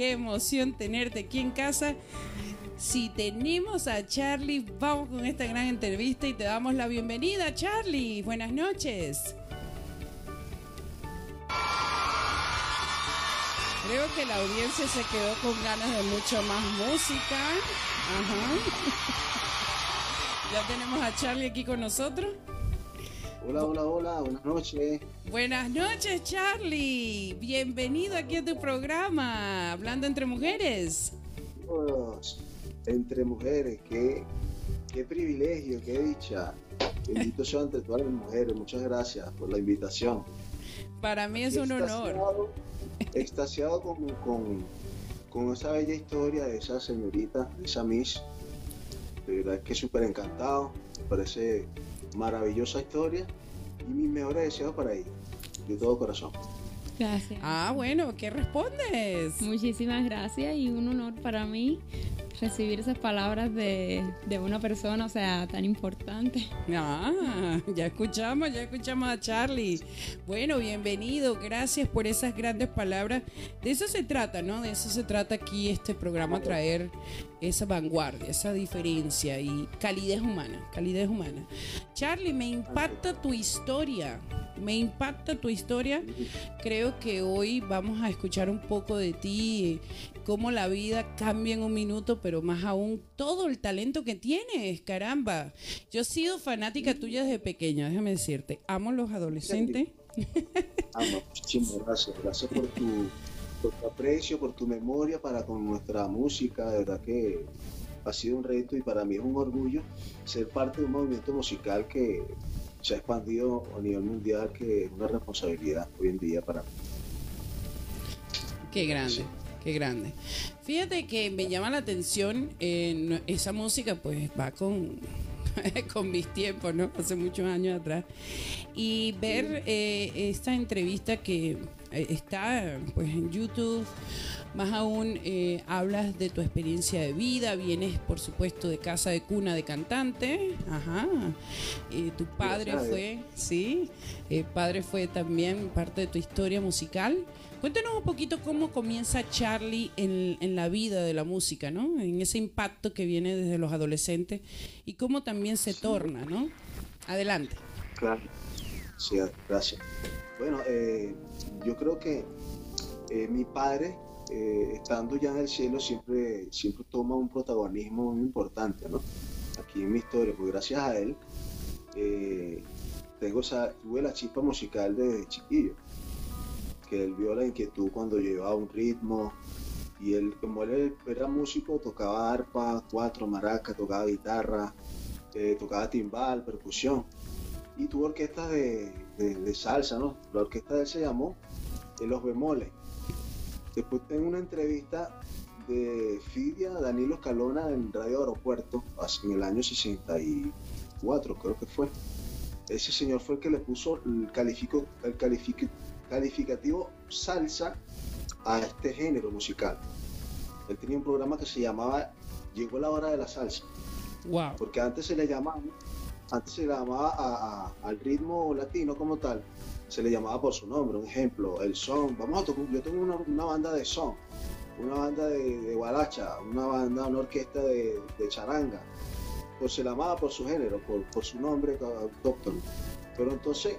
A: Qué emoción tenerte aquí en casa. Si tenemos a Charlie, vamos con esta gran entrevista y te damos la bienvenida, Charlie. Buenas noches. Creo que la audiencia se quedó con ganas de mucho más música. Ajá. Ya tenemos a Charlie aquí con nosotros.
C: Hola, hola, hola, buenas noches.
A: Buenas noches, Charlie. Bienvenido aquí a tu programa, Hablando entre Mujeres.
C: entre mujeres, qué, qué privilegio, qué dicha. Bendito sea ante todas las mujeres. Muchas gracias por la invitación.
A: Para mí es un honor.
C: Extasiado con, con, con esa bella historia de esa señorita, de esa Miss. De verdad que súper encantado. Me parece maravillosa historia y mis mejores deseos para ella, de todo corazón.
B: Gracias.
A: Ah, bueno, ¿qué respondes?
B: Muchísimas gracias y un honor para mí recibir esas palabras de, de, una persona, o sea, tan importante.
A: Ah, ya escuchamos, ya escuchamos a Charlie. Bueno, bienvenido, gracias por esas grandes palabras. De eso se trata, ¿no? De eso se trata aquí este programa, traer esa vanguardia, esa diferencia y calidez humana, calidez humana. Charlie, me impacta tu historia me impacta tu historia. Creo que hoy vamos a escuchar un poco de ti, cómo la vida cambia en un minuto, pero más aún todo el talento que tienes, caramba. Yo he sido fanática tuya desde pequeña, déjame decirte. Amo los adolescentes.
C: Amo, muchísimas gracias. Gracias por tu, por tu aprecio, por tu memoria para con nuestra música. De verdad que ha sido un reto y para mí es un orgullo ser parte de un movimiento musical que se ha expandido a nivel mundial, que es una responsabilidad hoy en día para mí.
A: Qué grande. Qué grande. Fíjate que me llama la atención eh, esa música, pues va con, con mis tiempos, ¿no? Hace muchos años atrás. Y ver eh, esta entrevista que está pues en YouTube más aún, eh, hablas de tu experiencia de vida, vienes por supuesto de casa de cuna de cantante, ajá. Eh, tu padre fue, sí, eh, padre fue también parte de tu historia musical. Cuéntanos un poquito cómo comienza Charlie en, en, la vida de la música, ¿no? En ese impacto que viene desde los adolescentes y cómo también se torna, ¿no? Adelante.
C: Claro, sí, gracias. Bueno, yo creo que mi padre eh, estando ya en el cielo, siempre, siempre toma un protagonismo muy importante, ¿no? Aquí en mi historia, pues gracias a él, eh, tengo esa, tuve la chispa musical desde chiquillo, que él vio la inquietud cuando llevaba un ritmo, y él, como él era músico, tocaba arpa, cuatro, maracas, tocaba guitarra, eh, tocaba timbal, percusión, y tuvo orquesta de, de, salsa, ¿no? La orquesta de él se llamó Los Bemoles Después tengo una entrevista de Fidia Danilo Escalona en Radio Aeropuerto en el año 64, creo que fue. Ese señor fue el que le puso el, califico, el calificativo salsa a este género musical. Él tenía un programa que se llamaba Llegó la hora de la salsa.
A: Wow.
C: Porque antes se le llamaba, antes se llamaba al ritmo latino como tal, se le llamaba por su nombre. Un ejemplo, el son. Vamos a tocar, yo tengo una, banda de son, una banda de, de una banda, una orquesta de, charanga. Pues se llamaba por su género, por, su nombre doctor Pero entonces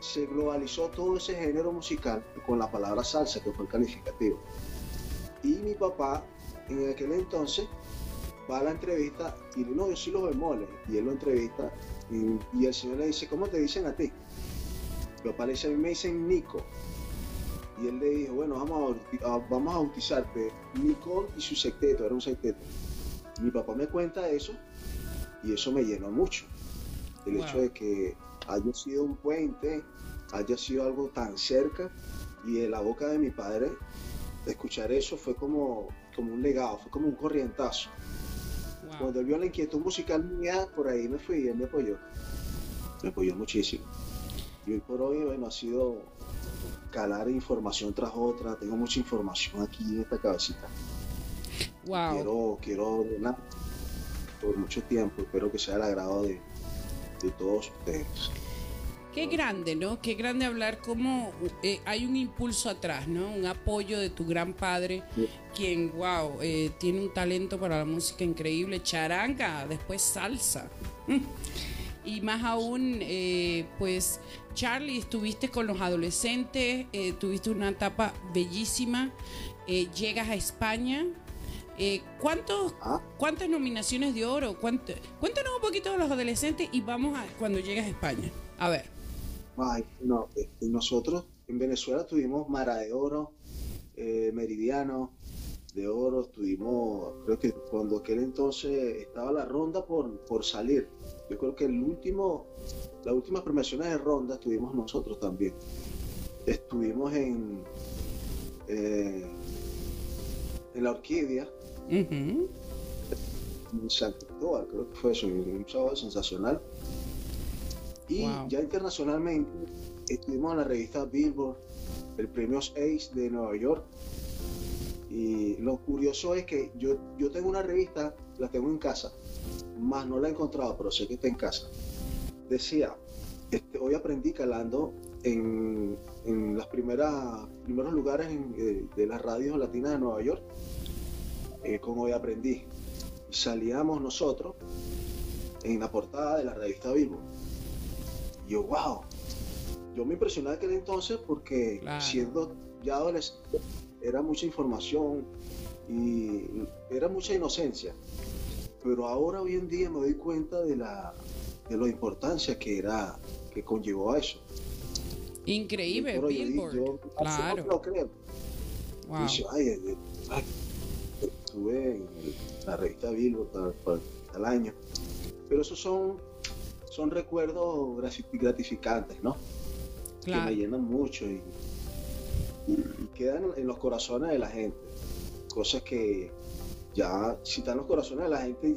C: se globalizó todo ese género musical con la palabra salsa, que fue el calificativo. Y mi papá, en aquel entonces, va a la entrevista y le no, yo sí los bemoles. Y él lo entrevista y, y el señor le dice, ¿cómo te dicen a ti? Lo aparece a mí me dicen Nico. Y él le dijo, bueno, vamos a, vamos a bautizarte Nico y su secteto, era un secteto. Mi papá me cuenta eso y eso me llenó mucho. El hecho de que haya sido un puente, haya sido algo tan cerca y en la boca de mi padre, escuchar eso fue como, como un legado, fue como un corrientazo. Cuando él vio la inquietud musical mía, por ahí me fui y él me apoyó. Me apoyó muchísimo. Y hoy por hoy, bueno, ha sido calar información tras otra. Tengo mucha información aquí en esta cabecita.
A: Wow.
C: Quiero, quiero ordenar por mucho tiempo. Espero que sea el agrado de, de todos ustedes.
A: Qué grande, ¿no? Qué grande hablar cómo eh, hay un impulso atrás, ¿no? Un apoyo de tu gran padre, quien, wow, eh, tiene un talento para la música increíble, charanga, después salsa. y más aún, eh, pues Charlie, estuviste con los adolescentes, eh, tuviste una etapa bellísima, eh, llegas a España. ¿cuántos, ah. ¿Cuántas nominaciones de oro? cuéntanos un poquito de los adolescentes y vamos a cuando llegas a España. A ver.
C: Ay, no, nosotros en Venezuela tuvimos Mara de Oro, Meridiano, de oro, estuvimos, creo que cuando aquel entonces estaba la ronda por, por salir. Yo creo que el último, las últimas premiaciones de ronda estuvimos nosotros también. Estuvimos en, eh, en la Orquídea, en San Cristóbal, creo que fue eso, un sábado sensacional. Y ya internacionalmente estuvimos en la revista Billboard, el premio Ace de Nueva York, y lo curioso es que yo, yo tengo una revista, la tengo en casa, más no la he encontrado, pero sé que está en casa. Decía, este, hoy aprendí calando en, en los primeros lugares eh, de las radios latinas de Nueva York, eh, como hoy aprendí. Salíamos nosotros en la portada de la revista Vivo. Y yo, wow, yo me impresioné aquel entonces porque
A: Claro.
C: siendo ya adolescente era mucha información y era mucha inocencia. Pero ahora hoy en día me doy cuenta de la de la importancia que era que conllevó a eso.
A: Increíble, Billboard.
C: yo
A: Claro.
C: no lo creo.
A: Wow.
C: Dice, ay, ay, estuve en la revista Billboard tal año. Pero esos son, son recuerdos grati- gratificantes, ¿no? Que me
A: Claro.
C: llenan mucho y quedan en los corazones de la gente. Cosas que ya, si están en los corazones de la gente,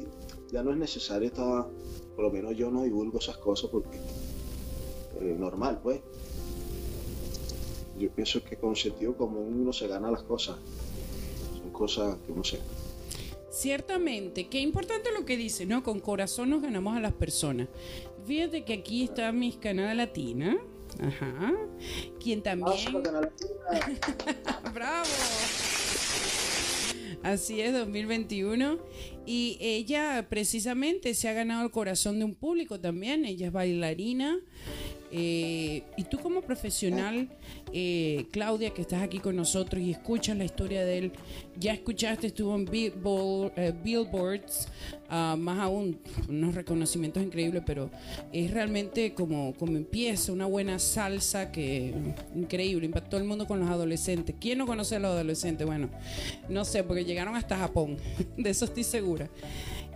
C: ya no es necesario estar, por lo menos yo no divulgo esas cosas porque eh, normal, pues. Yo pienso que con sentido común uno se gana las cosas. Son cosas que no sé.
A: Ciertamente, qué importante lo que dice, ¿no? Con corazón nos ganamos a las personas. Fíjate que aquí está Miss Canadá Latina. Ajá. Quien también. ¡Bravo! Así es, 2021. Y ella precisamente se ha ganado el corazón de un público también. Ella es bailarina. Eh, y tú como profesional, eh, Claudia, que estás aquí con nosotros y escuchas la historia de él, ya escuchaste, estuvo en Billboard, eh, Billboards, ah, más aún, unos reconocimientos increíbles, pero es realmente como, como empieza, una buena salsa que increíble, impactó el mundo con los adolescentes. ¿Quién no conoce a los adolescentes? Bueno, no sé, porque llegaron hasta Japón, de eso estoy segura.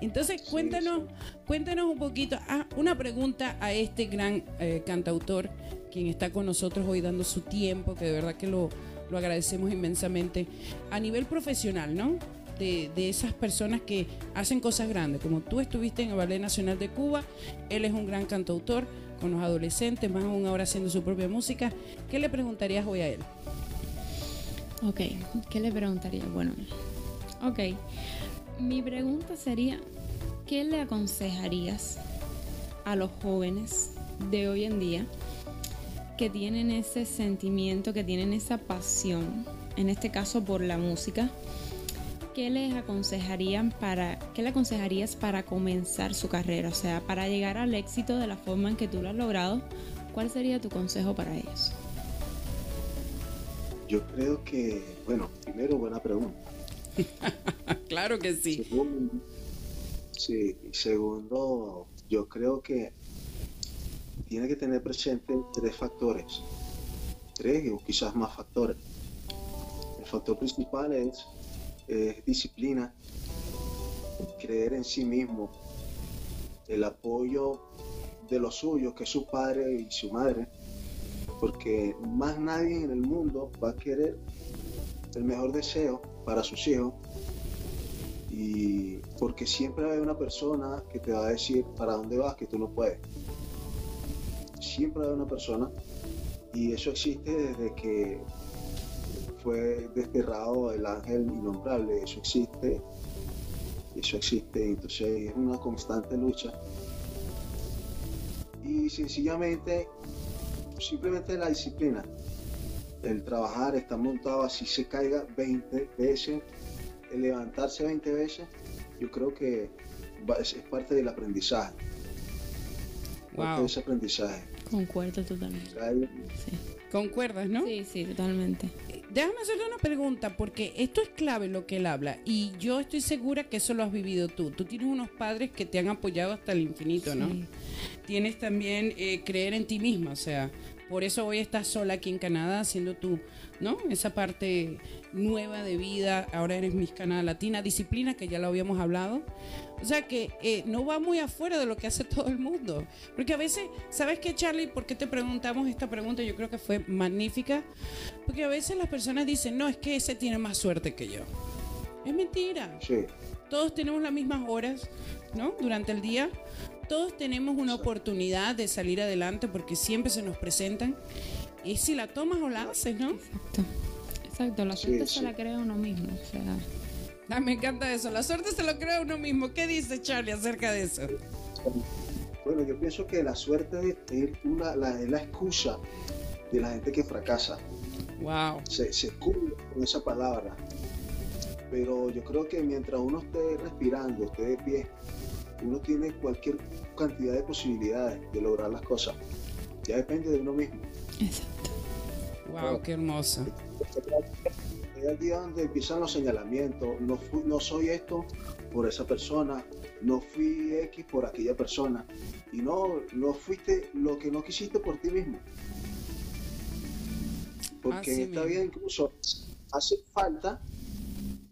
A: Entonces, cuéntanos, cuéntanos un poquito, ah, una pregunta a este gran eh, cantautor, quien está con nosotros hoy dando su tiempo, que de verdad que lo, lo agradecemos inmensamente, a nivel profesional, ¿no? De, de esas personas que hacen cosas grandes, como tú estuviste en el Ballet Nacional de Cuba, él es un gran cantautor con los adolescentes, más aún ahora haciendo su propia música. ¿Qué le preguntarías hoy a él?
B: Ok, ¿qué le preguntaría? Bueno, ok. Mi pregunta sería, ¿qué le aconsejarías a los jóvenes de hoy en día que tienen ese sentimiento, que tienen esa pasión, en este caso por la música? ¿Qué les aconsejarían para, qué le aconsejarías para comenzar su carrera? O sea, para llegar al éxito de la forma en que tú lo has logrado, ¿cuál sería tu consejo para ellos?
C: Yo creo que, bueno, primero buena pregunta.
A: claro que sí.
C: Segundo, sí, y segundo, yo creo que tiene que tener presente tres factores, tres o quizás más factores. El factor principal es, disciplina, creer en sí mismo, el apoyo de los suyos, que es su padre y su madre, porque más nadie en el mundo va a querer el mejor deseo para sus hijos y porque siempre hay una persona que te va a decir para dónde vas que tú no puedes. Siempre hay una persona y eso existe desde que fue desterrado el ángel innombrable, eso existe, eso existe, entonces es una constante lucha. Y sencillamente, simplemente la disciplina, el trabajar, estar montado así se caiga 20 veces, el levantarse 20 veces, yo creo que es, parte del aprendizaje. Parte
A: Wow.
C: de ese aprendizaje.
B: Concuerdo totalmente. Sí,
A: ¿Concuerdas, no?
B: sí, sí, totalmente.
A: Déjame hacerle una pregunta, porque esto es clave lo que él habla, y yo estoy segura que eso lo has vivido tú. Tú tienes unos padres que te han apoyado hasta el infinito, ¿no?
B: Sí.
A: Tienes también eh, creer en ti misma, o sea, por eso hoy estás sola aquí en Canadá haciendo tú, ¿no? Esa parte nueva de vida, ahora eres Miss Canadá Latina, disciplina que ya lo habíamos hablado. O sea que eh, no va muy afuera de lo que hace todo el mundo. Porque a veces, ¿sabes qué, Charlie? ¿Por qué te preguntamos esta pregunta? Yo creo que fue magnífica. Porque a veces las personas dicen, no, es que ese tiene más suerte que yo. Es mentira.
C: sí,
A: Todos tenemos las mismas horas, ¿no? Durante el día. Todos tenemos una oportunidad de salir adelante porque siempre se nos presentan. Y si la tomas o la haces, ¿no?
B: Exacto. Exacto, la
C: Sí,
B: suerte
C: sí.
B: se la crea uno mismo. O sea,
A: Ah, me encanta eso. La suerte se lo crea uno mismo. ¿Qué dice Charlie acerca de eso?
C: Bueno, yo pienso que la suerte es una, la, es la excusa de la gente que fracasa.
A: Wow.
C: se, se cubre con esa palabra. Pero yo creo que mientras uno esté respirando, esté de pie, uno tiene cualquier cantidad de posibilidades de lograr las cosas. Ya depende de uno mismo.
B: Exacto.
A: Wow, qué hermoso.
C: Es aquí donde empiezan los señalamientos. No, fui- no soy esto por esa persona, no fui X por aquella persona. Y no, no fuiste lo que no quisiste por ti mismo. Porque
A: Así
C: en esta
A: mismo.
C: vida incluso hace falta,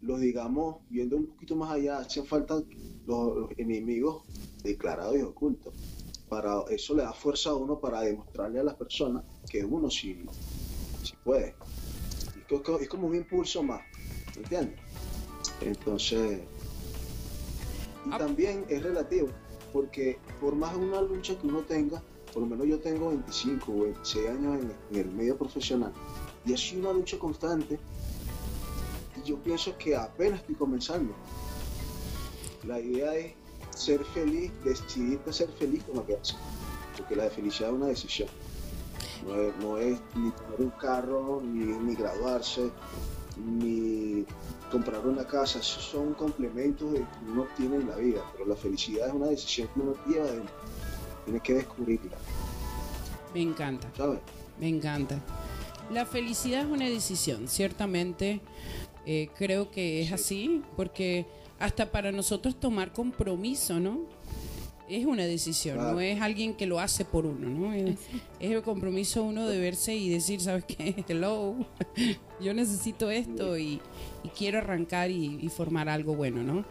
C: los digamos, viendo un poquito más allá, hacen falta los, los enemigos declarados y ocultos. Para eso le da fuerza a uno para demostrarle a las personas que uno sí, sí puede. Es co- Es como un impulso más, ¿me entiendes? Entonces, y
A: Ah.
C: también es relativo, porque por más una lucha que uno tenga, por lo menos yo tengo 25 o 26 años en, en el medio profesional, y ha sido una lucha constante, y yo pienso que apenas estoy comenzando. La idea es ser feliz, decidirte ser feliz con lo que haces, porque la felicidad es una decisión. No es, no es ni tener un carro, ni, ni graduarse, ni comprar una casa, esos son complementos que uno tiene en la vida, pero la felicidad es una decisión que uno lleva dentro. Tienes que descubrirla,
A: Me encanta.
C: ¿sabes?
A: Me encanta. La felicidad es una decisión, ciertamente eh, creo que es así, porque hasta para nosotros tomar compromiso, ¿no? Es una decisión,
C: Claro.
A: no es alguien que lo hace por uno, ¿no? Es, es el compromiso uno de verse y decir, ¿sabes qué? Hello, yo necesito esto y, y quiero arrancar y, y formar algo bueno, ¿no?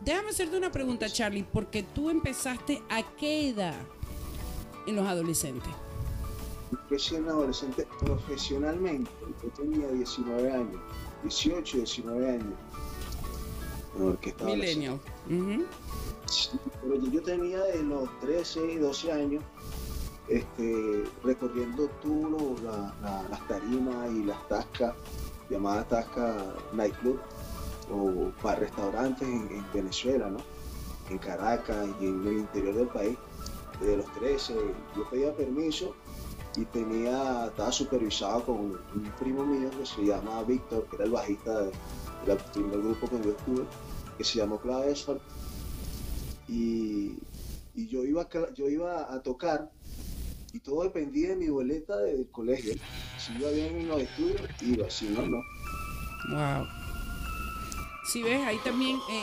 A: Déjame hacerte una pregunta, Charlie, porque tú empezaste a qué edad en los adolescentes?
C: Empecé en adolescente profesionalmente, yo tenía 19 años, 18, 19 años. Sí, pero yo- tenía de los 13, 12 años este, recorriendo la- la- las tarimas y las tascas, llamadas tascas nightclub o para restaurantes en, en Venezuela, ¿no? en Caracas y en el interior del país. Desde los 13 yo pedía permiso y tenía, estaba supervisado con un primo mío que se llama Víctor, que era el bajista de- del primer grupo que yo estuve, que se llamó Clave Sol y, y yo, iba a, yo iba a tocar y todo dependía de mi boleta del colegio. Si iba bien en los estudios, iba, si no, no.
A: Wow. Si ves, ahí también. eh, eh,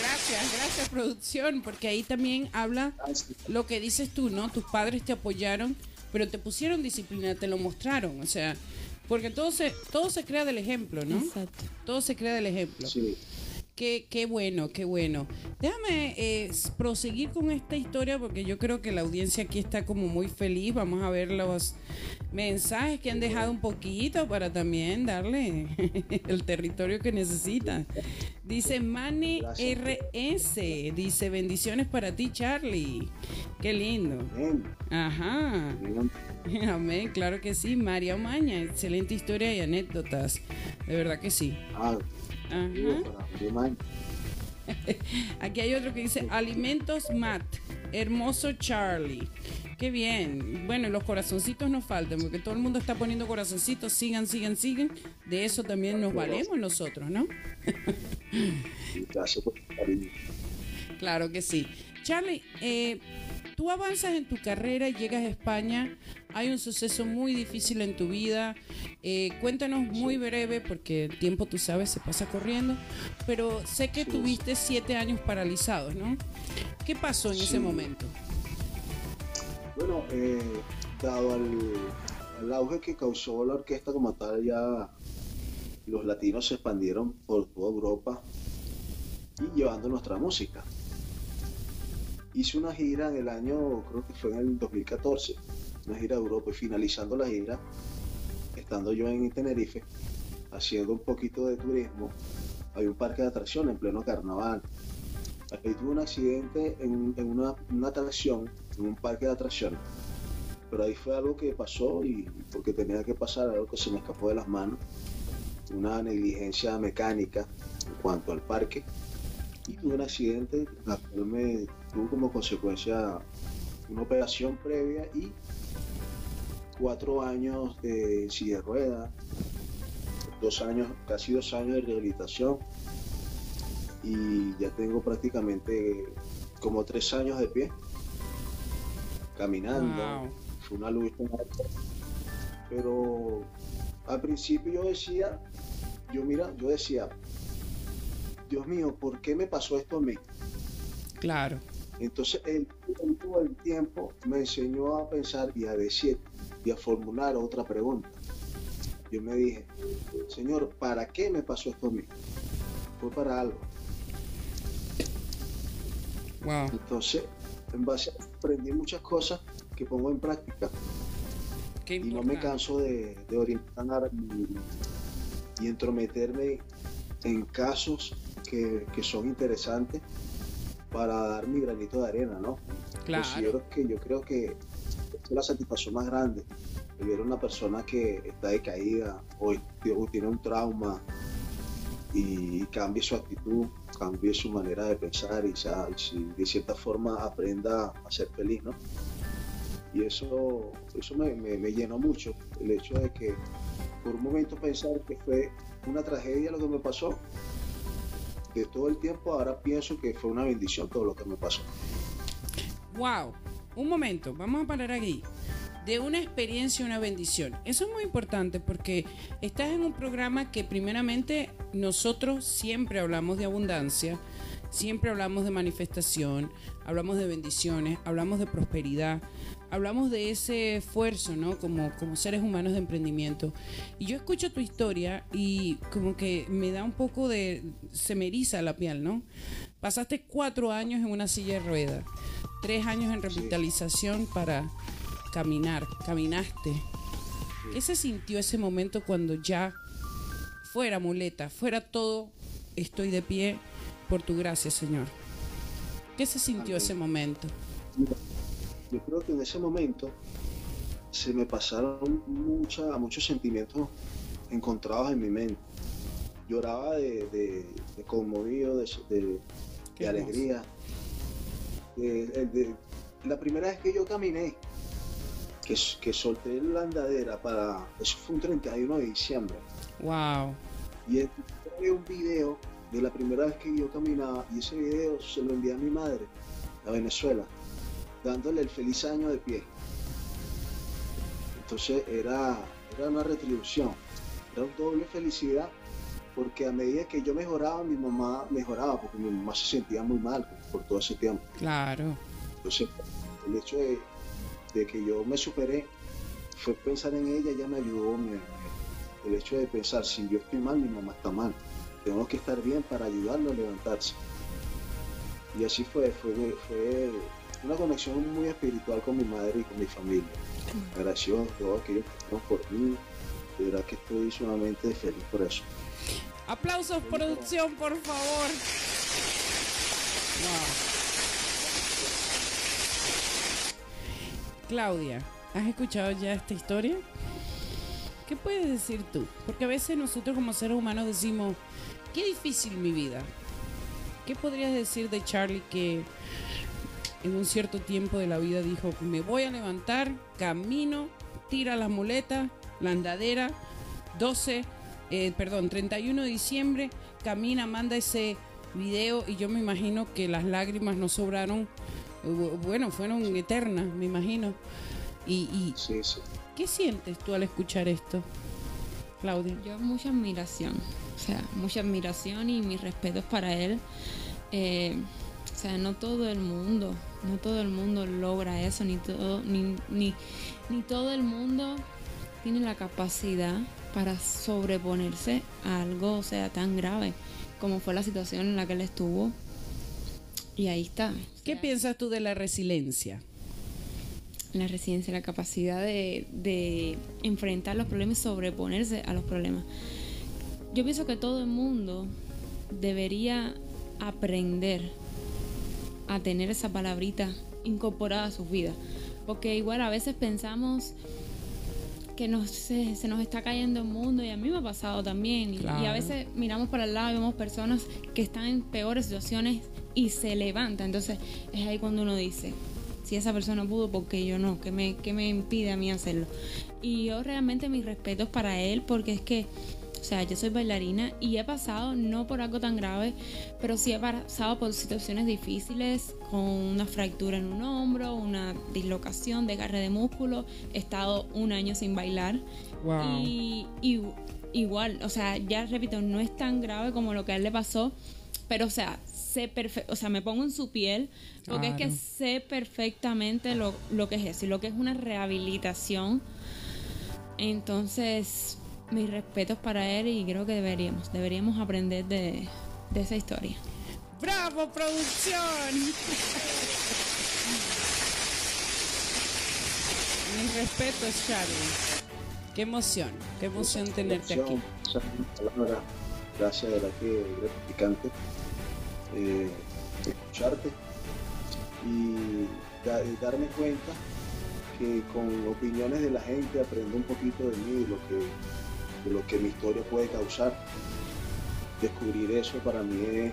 A: gracias, gracias, producción, porque ahí también habla
C: Ah,
A: lo que dices tú, ¿no? Tus padres te apoyaron, pero te pusieron disciplina, te lo mostraron, o sea, porque todo se, todo se crea del ejemplo, ¿no?
B: Exacto.
A: Todo se crea del ejemplo.
C: sí.
A: Qué, qué bueno, qué bueno. Déjame eh, proseguir con esta historia porque yo creo que la audiencia aquí está como muy feliz. Vamos a ver los mensajes que han dejado un poquito para también darle el territorio que necesita. Dice Manny
C: Gracias.
A: RS, dice bendiciones para ti Charlie. Qué lindo. Ajá. Amén, claro que sí. María Omaña, excelente historia y anécdotas. De verdad que sí.
C: Para.
A: Aquí hay otro que dice Alimentos Matt, hermoso Charlie. Qué bien. Bueno, los corazoncitos no faltan, porque todo el mundo está poniendo corazoncitos. Sigan, sigan, sigan. De eso también nos valemos nosotros, ¿no?
C: Gracias por tu cariño.
A: Claro que sí. Charlie, eh, tú avanzas en tu carrera y llegas a España. Hay un suceso muy difícil en tu vida. Eh, cuéntanos muy breve, porque el tiempo, tú sabes, se pasa corriendo. Pero sé que
C: Sí.
A: tuviste siete años paralizados, ¿no? ¿Qué pasó en ese momento?
C: Bueno, eh, dado al auge que causó la orquesta como tal, ya los latinos se expandieron por toda Europa y llevando nuestra música. Hice una gira en el año, creo que fue en el 2014, una gira de Europa y finalizando la gira, estando yo en Tenerife, haciendo un poquito de turismo, hay un parque de atracciones en pleno carnaval. Ahí tuve un accidente en, en una, atracción, en un parque de atracciones. Pero ahí fue algo que pasó y porque tenía que pasar, algo que se me escapó de las manos. Una negligencia mecánica en cuanto al parque. Y tuve un accidente, la cual me tuvo como consecuencia una operación previa y cuatro años de silla de ruedas, dos años, casi dos años de rehabilitación y ya tengo prácticamente como tres años de pie, caminando,
A: Wow.
C: fue una lucha. Pero al principio yo decía, yo mira, yo decía, Dios mío, ¿por qué me pasó esto a mí?
A: Claro.
C: Entonces él, todo el tiempo me enseñó a pensar y a decir y a formular otra pregunta. Yo me dije, Señor, ¿para qué me pasó esto a mí? Fue para algo.
A: Wow.
C: Entonces, en base a aprendí muchas cosas que pongo en práctica
A: Qué
C: y no me canso de, de orientar y, y entrometerme en casos que, que son interesantes para dar mi granito de arena, ¿no?
A: Claro.
C: Considero que yo creo que es la satisfacción más grande de ver a una persona que está decaída o, o tiene un trauma y cambie su actitud, cambie su manera de pensar y, sea- y si de cierta forma aprenda a ser feliz, ¿no? Y eso, eso me, me- me llenó mucho, el hecho de que por un momento pensar que fue una tragedia lo que me pasó, de todo el tiempo ahora pienso que fue una bendición todo lo que me pasó.
A: Wow. Un momento, vamos a parar aquí. De una experiencia, una bendición. Eso es muy importante porque estás en un programa que primeramente nosotros siempre hablamos de abundancia, siempre hablamos de manifestación, hablamos de bendiciones, hablamos de prosperidad, hablamos de ese esfuerzo, ¿no? Como, como seres humanos de emprendimiento. Y yo escucho tu historia y como que me da un poco de... se me eriza la piel, ¿no? Pasaste cuatro años en una silla de ruedas, tres años en revitalización para caminar, caminaste. ¿Qué se sintió ese momento cuando ya fuera muleta, fuera todo, estoy de pie por tu gracia, Señor? ¿Qué se sintió ese momento?
C: Yo creo que en ese momento se me pasaron mucha- muchos sentimientos encontrados en mi mente. Lloraba de, de- de conmovido, de, de- de alegría. La primera vez que yo caminé, que, que solté la andadera para... Eso fue un 31 de diciembre.
A: Wow.
C: Y encontré un video de la primera vez que yo caminaba y ese video se lo envié a mi madre, a Venezuela, dándole el feliz año de pie. Entonces era, era una retribución, era una doble felicidad, porque a medida que yo mejoraba, mi mamá mejoraba, porque mi mamá se sentía muy mal por todo ese tiempo.
A: Claro.
C: Entonces, el hecho de, de que yo me superé fue pensar en ella, ella me ayudó. me- el hecho de pensar, si yo estoy mal, mi mamá está mal. Tengo que estar bien para ayudarlo a levantarse. Y así fue, fue, fue una conexión muy espiritual con mi madre y con mi familia. Agradecido a todos aquellos que están por mí. De verdad que estoy sumamente feliz por eso.
A: Aplausos, producción, por favor. Wow. Claudia, ¿has escuchado ya esta historia? ¿Qué puedes decir tú? Porque a veces nosotros como seres humanos decimos, qué difícil mi vida. ¿Qué podrías decir de Charlie que en un cierto tiempo de la vida dijo, me voy a levantar, camino, tira la muleta, la andadera, 12, eh, perdón, 31 de diciembre, camina, manda ese video y yo me imagino que las lágrimas no sobraron, eh, bu- bueno, fueron eternas, me imagino. Y, y
C: Sí, sí.
A: ¿qué sientes tú al escuchar esto, Claudia?
B: Yo mucha admiración, o sea, mucha admiración y mis respetos para él. Eh, o sea, no todo el mundo, no todo el mundo logra eso, ni todo, ni, ni, ni todo el mundo tiene la capacidad para sobreponerse a algo, o sea, tan grave como fue la situación en la que él estuvo. Y ahí está. o
A: ¿Qué
B: sea,
A: piensas tú de la resiliencia?
B: la resiliencia, la capacidad de, de enfrentar los problemas y sobreponerse a los problemas. Yo pienso que todo el mundo debería aprender a tener esa palabrita incorporada a sus vidas. Porque igual a veces pensamos que nos, se, se nos está cayendo el mundo y a mí me ha pasado también. Y- a veces miramos para el lado y vemos personas que están en peores situaciones y se levantan. Entonces es ahí cuando uno dice, si esa persona pudo, ¿por qué yo no? ¿Qué me, qué me impide a mí hacerlo? Y yo realmente mis respetos para él porque es que O sea, yo soy bailarina y he pasado, no por algo tan grave, pero sí he pasado por situaciones difíciles, con una fractura en un hombro, una dislocación, desgarre de músculo. He estado un año sin bailar. Y, igual, o sea, ya repito, no es tan grave como lo que a él le pasó, pero o sea, sé perfecto, o sea, me pongo en su piel, porque es que sé perfectamente lo, lo que es eso, y lo que es una rehabilitación. Entonces, mis respetos para él y creo que deberíamos, deberíamos aprender de, de esa historia.
A: ¡Bravo, producción! Mis respetos, Charlie. Qué emoción, qué emoción tenerte aquí.
C: Gracias, de la que gratificante eh, escucharte y, darme cuenta que con opiniones de la gente aprendo un poquito de mí, de lo que, de lo que mi historia puede causar. Descubrir eso para mí es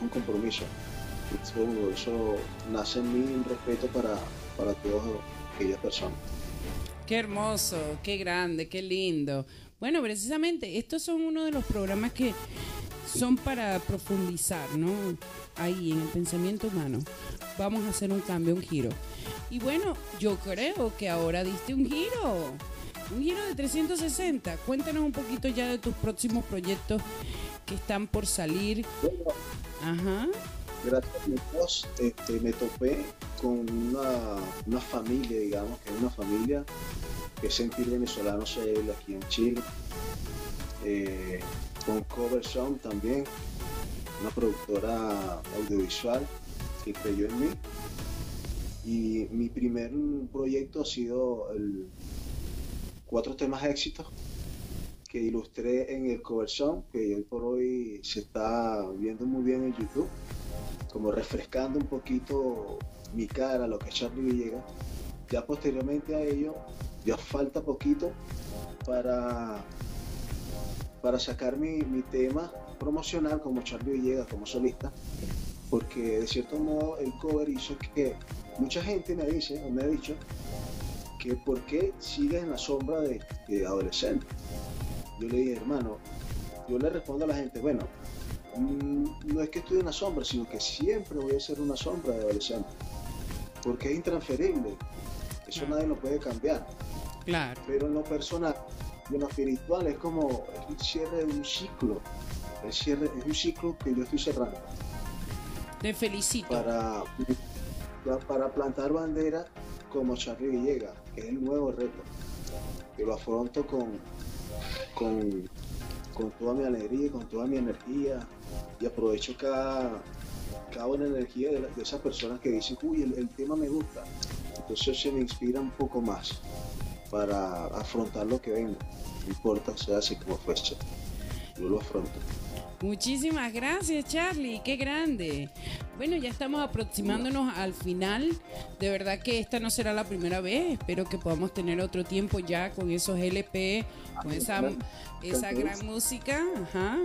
C: un compromiso. Eso, nace en mí un respeto para, para todas aquellas personas.
A: Qué hermoso, qué grande, qué lindo. Bueno, precisamente estos son uno de los programas que son para profundizar, ¿no? Ahí en el pensamiento humano. Vamos a hacer un cambio, un giro. Y bueno, yo creo que ahora diste un giro. Un giro de 360. Cuéntanos un poquito ya de tus próximos proyectos que están por salir.
C: Ajá. Gracias a Dios este, me topé con una, familia, digamos, que es una familia que es sentir venezolano aquí en Chile. Eh, con Cover Song también, una productora audiovisual que creyó en mí. Y mi primer proyecto ha sido el cuatro temas éxitos que ilustré en el Cover Song, que hoy por hoy se está viendo muy bien en YouTube, como refrescando un poquito mi cara, lo que es Charlie Villegas. Ya posteriormente a ello, ya falta poquito para para sacar mi, tema promocional como Charlie Villegas, como solista, porque de cierto modo el cover hizo que mucha gente me dice o me ha dicho que por qué sigues en la sombra de, adolescente. Yo le dije, hermano, yo le respondo a la gente, bueno, mm, no es que estoy en la sombra, sino que siempre voy a ser una sombra de adolescente, porque es intransferible, eso nadie lo puede cambiar.
A: Claro.
C: Pero en lo personal, y en lo espiritual es como el cierre de un ciclo. El cierre es un ciclo que yo estoy cerrando.
A: Te felicito.
C: Para, para plantar bandera como Charlie Villegas, que es el nuevo reto. Que lo afronto con, con, con toda mi alegría, con toda mi energía y aprovecho cada, cada una energía de, esas personas que dicen, uy, el, tema me gusta. Entonces se me inspira un poco más para afrontar lo que venga. No importa, sea así como fuese. Yo lo afronto.
A: Muchísimas gracias, Charlie. Qué grande. Bueno, ya estamos aproximándonos al final. De verdad que esta no será la primera vez. Espero que podamos tener otro tiempo ya con esos LP, con esa, esa gran música. Ajá,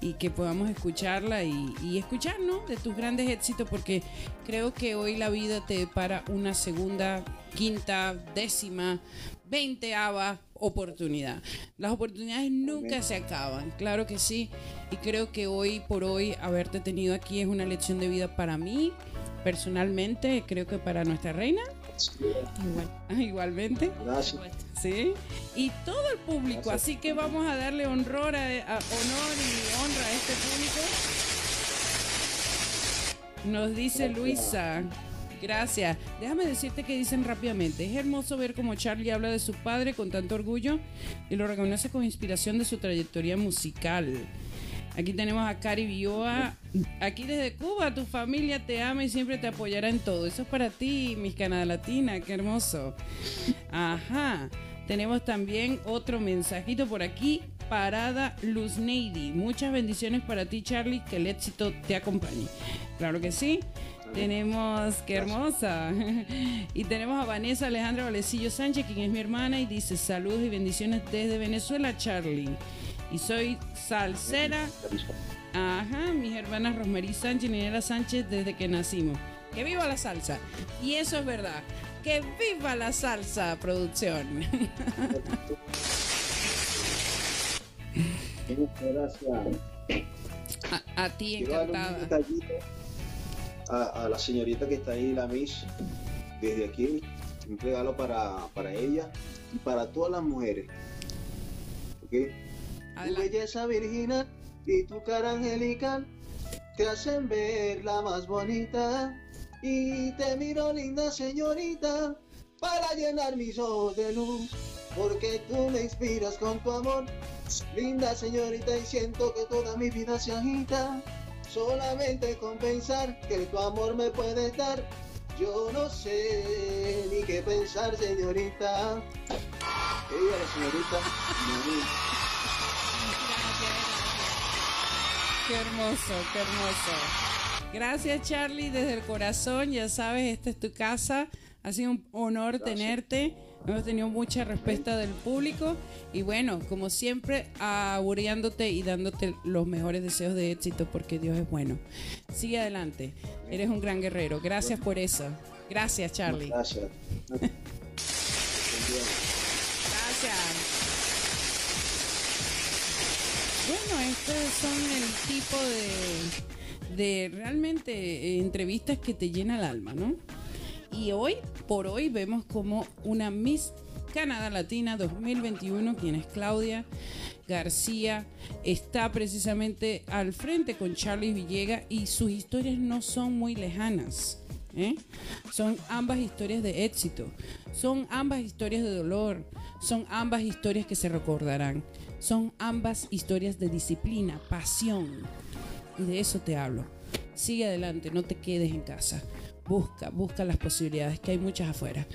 A: y que podamos escucharla y, y escucharnos de tus grandes éxitos, porque creo que hoy la vida te para una segunda, quinta, décima, veinteava oportunidad. Las oportunidades nunca se acaban, claro que sí. Y creo que hoy por hoy haberte tenido aquí es una lección de vida para mí, personalmente, creo que para nuestra reina. Igual. Igualmente.
C: Gracias.
A: Sí. Y todo el público, así que vamos a darle honor a, honor y honra a este público. Nos dice Luisa. Gracias. Déjame decirte que dicen rápidamente. Es hermoso ver cómo Charlie habla de su padre con tanto orgullo y lo reconoce con inspiración de su trayectoria musical. Aquí tenemos a Cari Bioa. Aquí desde Cuba, tu familia te ama y siempre te apoyará en todo. Eso es para ti, mis Canadá Latina. Qué hermoso. Ajá. Tenemos también otro mensajito por aquí. Parada Luz Neidy. Muchas bendiciones para ti, Charlie. Que el éxito te acompañe. Claro que sí. Tenemos, qué hermosa. Y tenemos a Vanessa Alejandra Valecillo Sánchez, quien es mi hermana, y dice saludos y bendiciones desde Venezuela, Charlie. Y soy salsera. Ajá, mis hermanas Rosmarie Sánchez y Ninera Sánchez desde que nacimos. Que viva la salsa. Y eso es verdad. Que viva la salsa, producción.
C: gracias.
A: A, a ti, encantada.
C: A, a la señorita que está ahí, la Miss, desde aquí, un regalo para, para ella y para todas las mujeres. ¿Ok? Tu belleza virginal y tu cara angelical te hacen ver la más bonita. Y te miro, linda señorita, para llenar mis ojos de luz. Porque tú me inspiras con tu amor, linda señorita, y siento que toda mi vida se agita. Solamente con pensar que tu amor me puedes dar, yo no sé ni qué pensar, señorita. Ella, la señorita.
A: Qué hermoso, qué hermoso. Gracias Charlie, desde el corazón, ya sabes, esta es tu casa. Ha sido un honor tenerte. Hemos tenido mucha respuesta del público y bueno, como siempre, auguriándote y dándote los mejores deseos de éxito porque Dios es bueno. Sigue adelante, eres un gran guerrero. Gracias por eso. Gracias Charlie.
C: Gracias.
A: Gracias. Bueno, estos son el tipo de, de realmente eh, entrevistas que te llena el alma, ¿no? Y hoy, por hoy, vemos como una Miss Canadá Latina 2021, quien es Claudia García, está precisamente al frente con Charlie Villega y sus historias no son muy lejanas. ¿eh? Son ambas historias de éxito, son ambas historias de dolor, son ambas historias que se recordarán, son ambas historias de disciplina, pasión. Y de eso te hablo. Sigue adelante, no te quedes en casa. Busca, busca las posibilidades, que hay muchas afuera.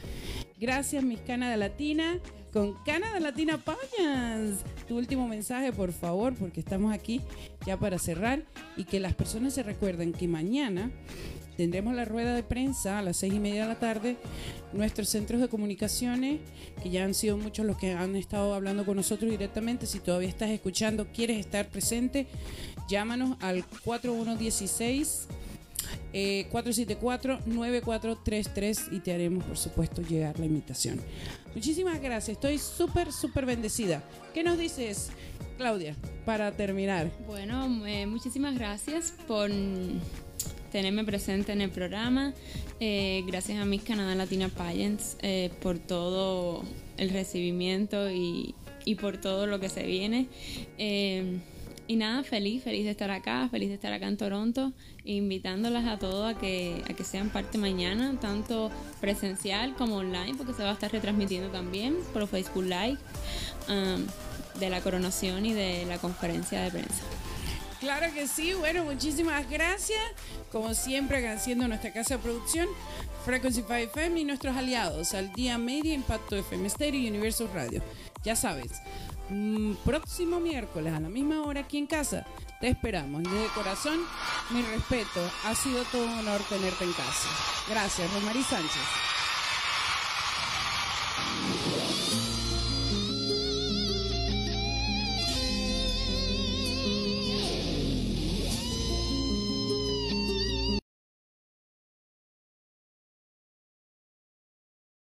A: Gracias, mis Canadá Latina. Con Canadá Latina Pañas. Tu último mensaje, por favor, porque estamos aquí ya para cerrar. Y que las personas se recuerden que mañana tendremos la rueda de prensa a las seis y media de la tarde. Nuestros centros de comunicaciones, que ya han sido muchos los que han estado hablando con nosotros directamente. Si todavía estás escuchando, quieres estar presente, llámanos al 4116. Eh, 474-9433 y te haremos, por supuesto, llegar la invitación. Muchísimas gracias, estoy súper, súper bendecida. ¿Qué nos dices, Claudia, para terminar?
B: Bueno, eh, muchísimas gracias por tenerme presente en el programa. Eh, gracias a mis Canadá Latina Pageants eh, por todo el recibimiento y, y por todo lo que se viene. Y nada, feliz, feliz de estar acá, feliz de estar acá en Toronto, invitándolas a todos a que, a que sean parte mañana, tanto presencial como online, porque se va a estar retransmitiendo también por Facebook Live um, de la coronación y de la conferencia de prensa.
A: Claro que sí, bueno, muchísimas gracias. Como siempre, agradeciendo a nuestra casa de producción, Frequency 5 FM y nuestros aliados, al Día Media, Impacto FM Stereo y Universo Radio. Ya sabes, mm, próximo miércoles a la misma hora aquí en casa, te esperamos. Y desde corazón, mi respeto, ha sido todo un honor tenerte en casa. Gracias, Rosmarie Sánchez.